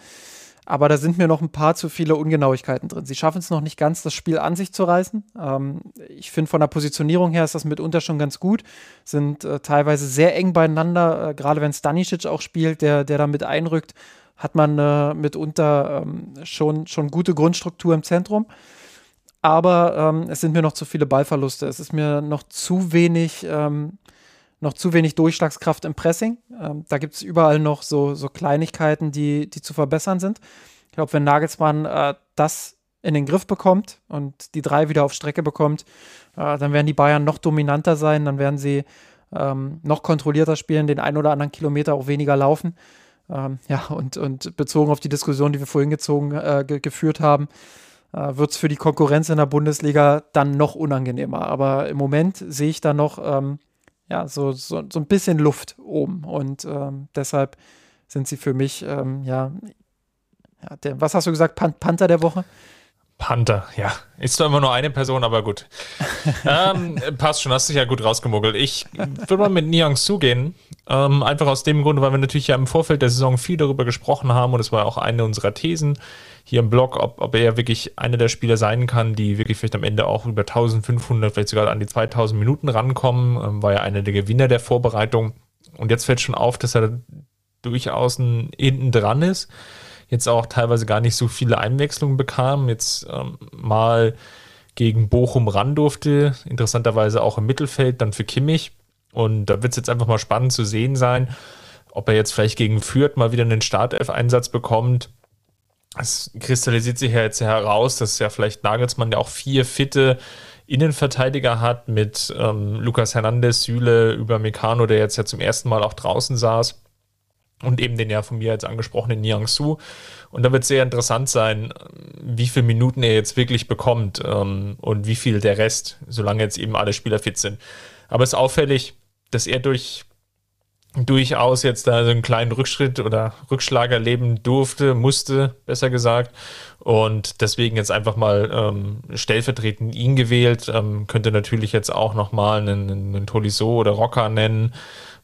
Aber da sind mir noch ein paar zu viele Ungenauigkeiten drin. Sie schaffen es noch nicht ganz, das Spiel an sich zu reißen. Ähm, ich finde, von der Positionierung her ist das mitunter schon ganz gut. Sind äh, teilweise sehr eng beieinander. Äh, Gerade wenn Stanisic auch spielt, der, der da mit einrückt, hat man äh, mitunter ähm, schon, schon gute Grundstruktur im Zentrum aber ähm, es sind mir noch zu viele Ballverluste. Es ist mir noch zu wenig, ähm, noch zu wenig Durchschlagskraft im Pressing. Ähm, da gibt es überall noch so, so Kleinigkeiten, die, die zu verbessern sind. Ich glaube, wenn Nagelsmann äh, das in den Griff bekommt und die drei wieder auf Strecke bekommt, äh, dann werden die Bayern noch dominanter sein, dann werden sie ähm, noch kontrollierter spielen, den ein oder anderen Kilometer auch weniger laufen. Ähm, ja, und, und bezogen auf die Diskussion, die wir vorhin gezogen, äh, ge geführt haben, wird es für die Konkurrenz in der Bundesliga dann noch unangenehmer. Aber im Moment sehe ich da noch ähm, ja, so, so, so ein bisschen Luft oben. Und ähm, deshalb sind sie für mich, ähm, ja, ja der, was hast du gesagt, Pan Panther der Woche? Panther, ja. Ist zwar immer nur eine Person, aber gut. ähm, passt schon, hast dich ja gut rausgemuggelt. Ich würde mal mit Niang zugehen. Ähm, einfach aus dem Grund, weil wir natürlich ja im Vorfeld der Saison viel darüber gesprochen haben und es war auch eine unserer Thesen hier im Blog, ob, ob er wirklich einer der Spieler sein kann, die wirklich vielleicht am Ende auch über 1500, vielleicht sogar an die 2000 Minuten rankommen. Ähm, war ja einer der Gewinner der Vorbereitung. Und jetzt fällt schon auf, dass er durchaus hinten dran ist. Jetzt auch teilweise gar nicht so viele Einwechslungen bekam. Jetzt ähm, mal gegen Bochum ran durfte. Interessanterweise auch im Mittelfeld, dann für Kimmich. Und da wird es jetzt einfach mal spannend zu sehen sein, ob er jetzt vielleicht gegen Fürth mal wieder einen Startelf-Einsatz bekommt es kristallisiert sich ja jetzt heraus, dass ja vielleicht Nagelsmann ja auch vier fitte Innenverteidiger hat mit ähm, Lukas Hernandez, Süle, über Meccano, der jetzt ja zum ersten Mal auch draußen saß. Und eben den ja von mir jetzt angesprochenen Niang Su. Und da wird sehr interessant sein, wie viele Minuten er jetzt wirklich bekommt ähm, und wie viel der Rest, solange jetzt eben alle Spieler fit sind. Aber es ist auffällig, dass er durch durchaus jetzt da so einen kleinen Rückschritt oder Rückschlag erleben durfte, musste, besser gesagt. Und deswegen jetzt einfach mal ähm, stellvertretend ihn gewählt. Ähm, könnte natürlich jetzt auch nochmal einen, einen Tolisso oder Rocker nennen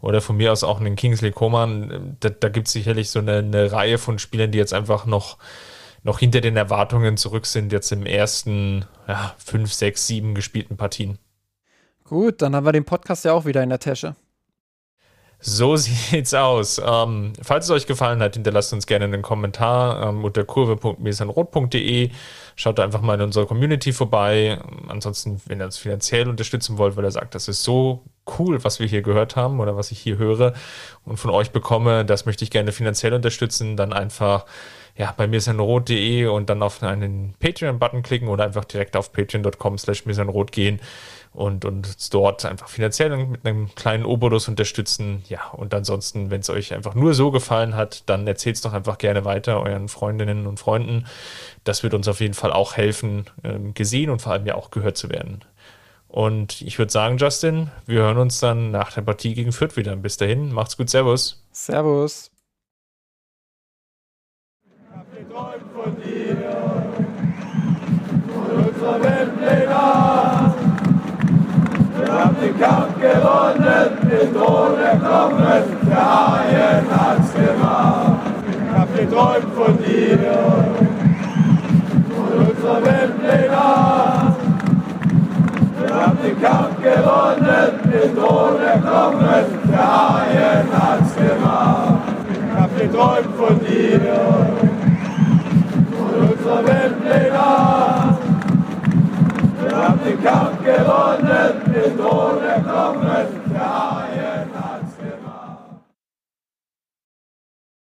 oder von mir aus auch einen Kingsley Coman. Da, da gibt es sicherlich so eine, eine Reihe von Spielern, die jetzt einfach noch noch hinter den Erwartungen zurück sind, jetzt im ersten ja, fünf, sechs, sieben gespielten Partien. Gut, dann haben wir den Podcast ja auch wieder in der Tasche. So sieht's aus. Ähm, falls es euch gefallen hat, hinterlasst uns gerne einen Kommentar ähm, unter kurve.mesanrot.de. Schaut einfach mal in unserer Community vorbei. Ansonsten, wenn ihr uns finanziell unterstützen wollt, weil er sagt, das ist so cool, was wir hier gehört haben oder was ich hier höre und von euch bekomme, das möchte ich gerne finanziell unterstützen, dann einfach ja, bei mirsanrot.de und dann auf einen Patreon-Button klicken oder einfach direkt auf patreon.com slash mirsanrot gehen und, und dort einfach finanziell mit einem kleinen Obolus unterstützen. Ja, und ansonsten, wenn es euch einfach nur so gefallen hat, dann erzählt es doch einfach gerne weiter euren Freundinnen und Freunden. Das wird uns auf jeden Fall auch helfen, ähm, gesehen und vor allem ja auch gehört zu werden. Und ich würde sagen, Justin, wir hören uns dann nach der Partie gegen Fürth wieder. Bis dahin, macht's gut, Servus. Servus. Kampf gewonnen, den Thron erklommen, der Haien hat's gemacht. Ich hab geträumt von dir, von unserer Weltpläne. Wir haben den Kampf gewonnen, den Thron erklommen, der Haien hat's gemacht. Ich hab geträumt von dir, von unserer Weltpläne. Wir haben den Kampf gewonnen, den Tod erklommen, der Eier.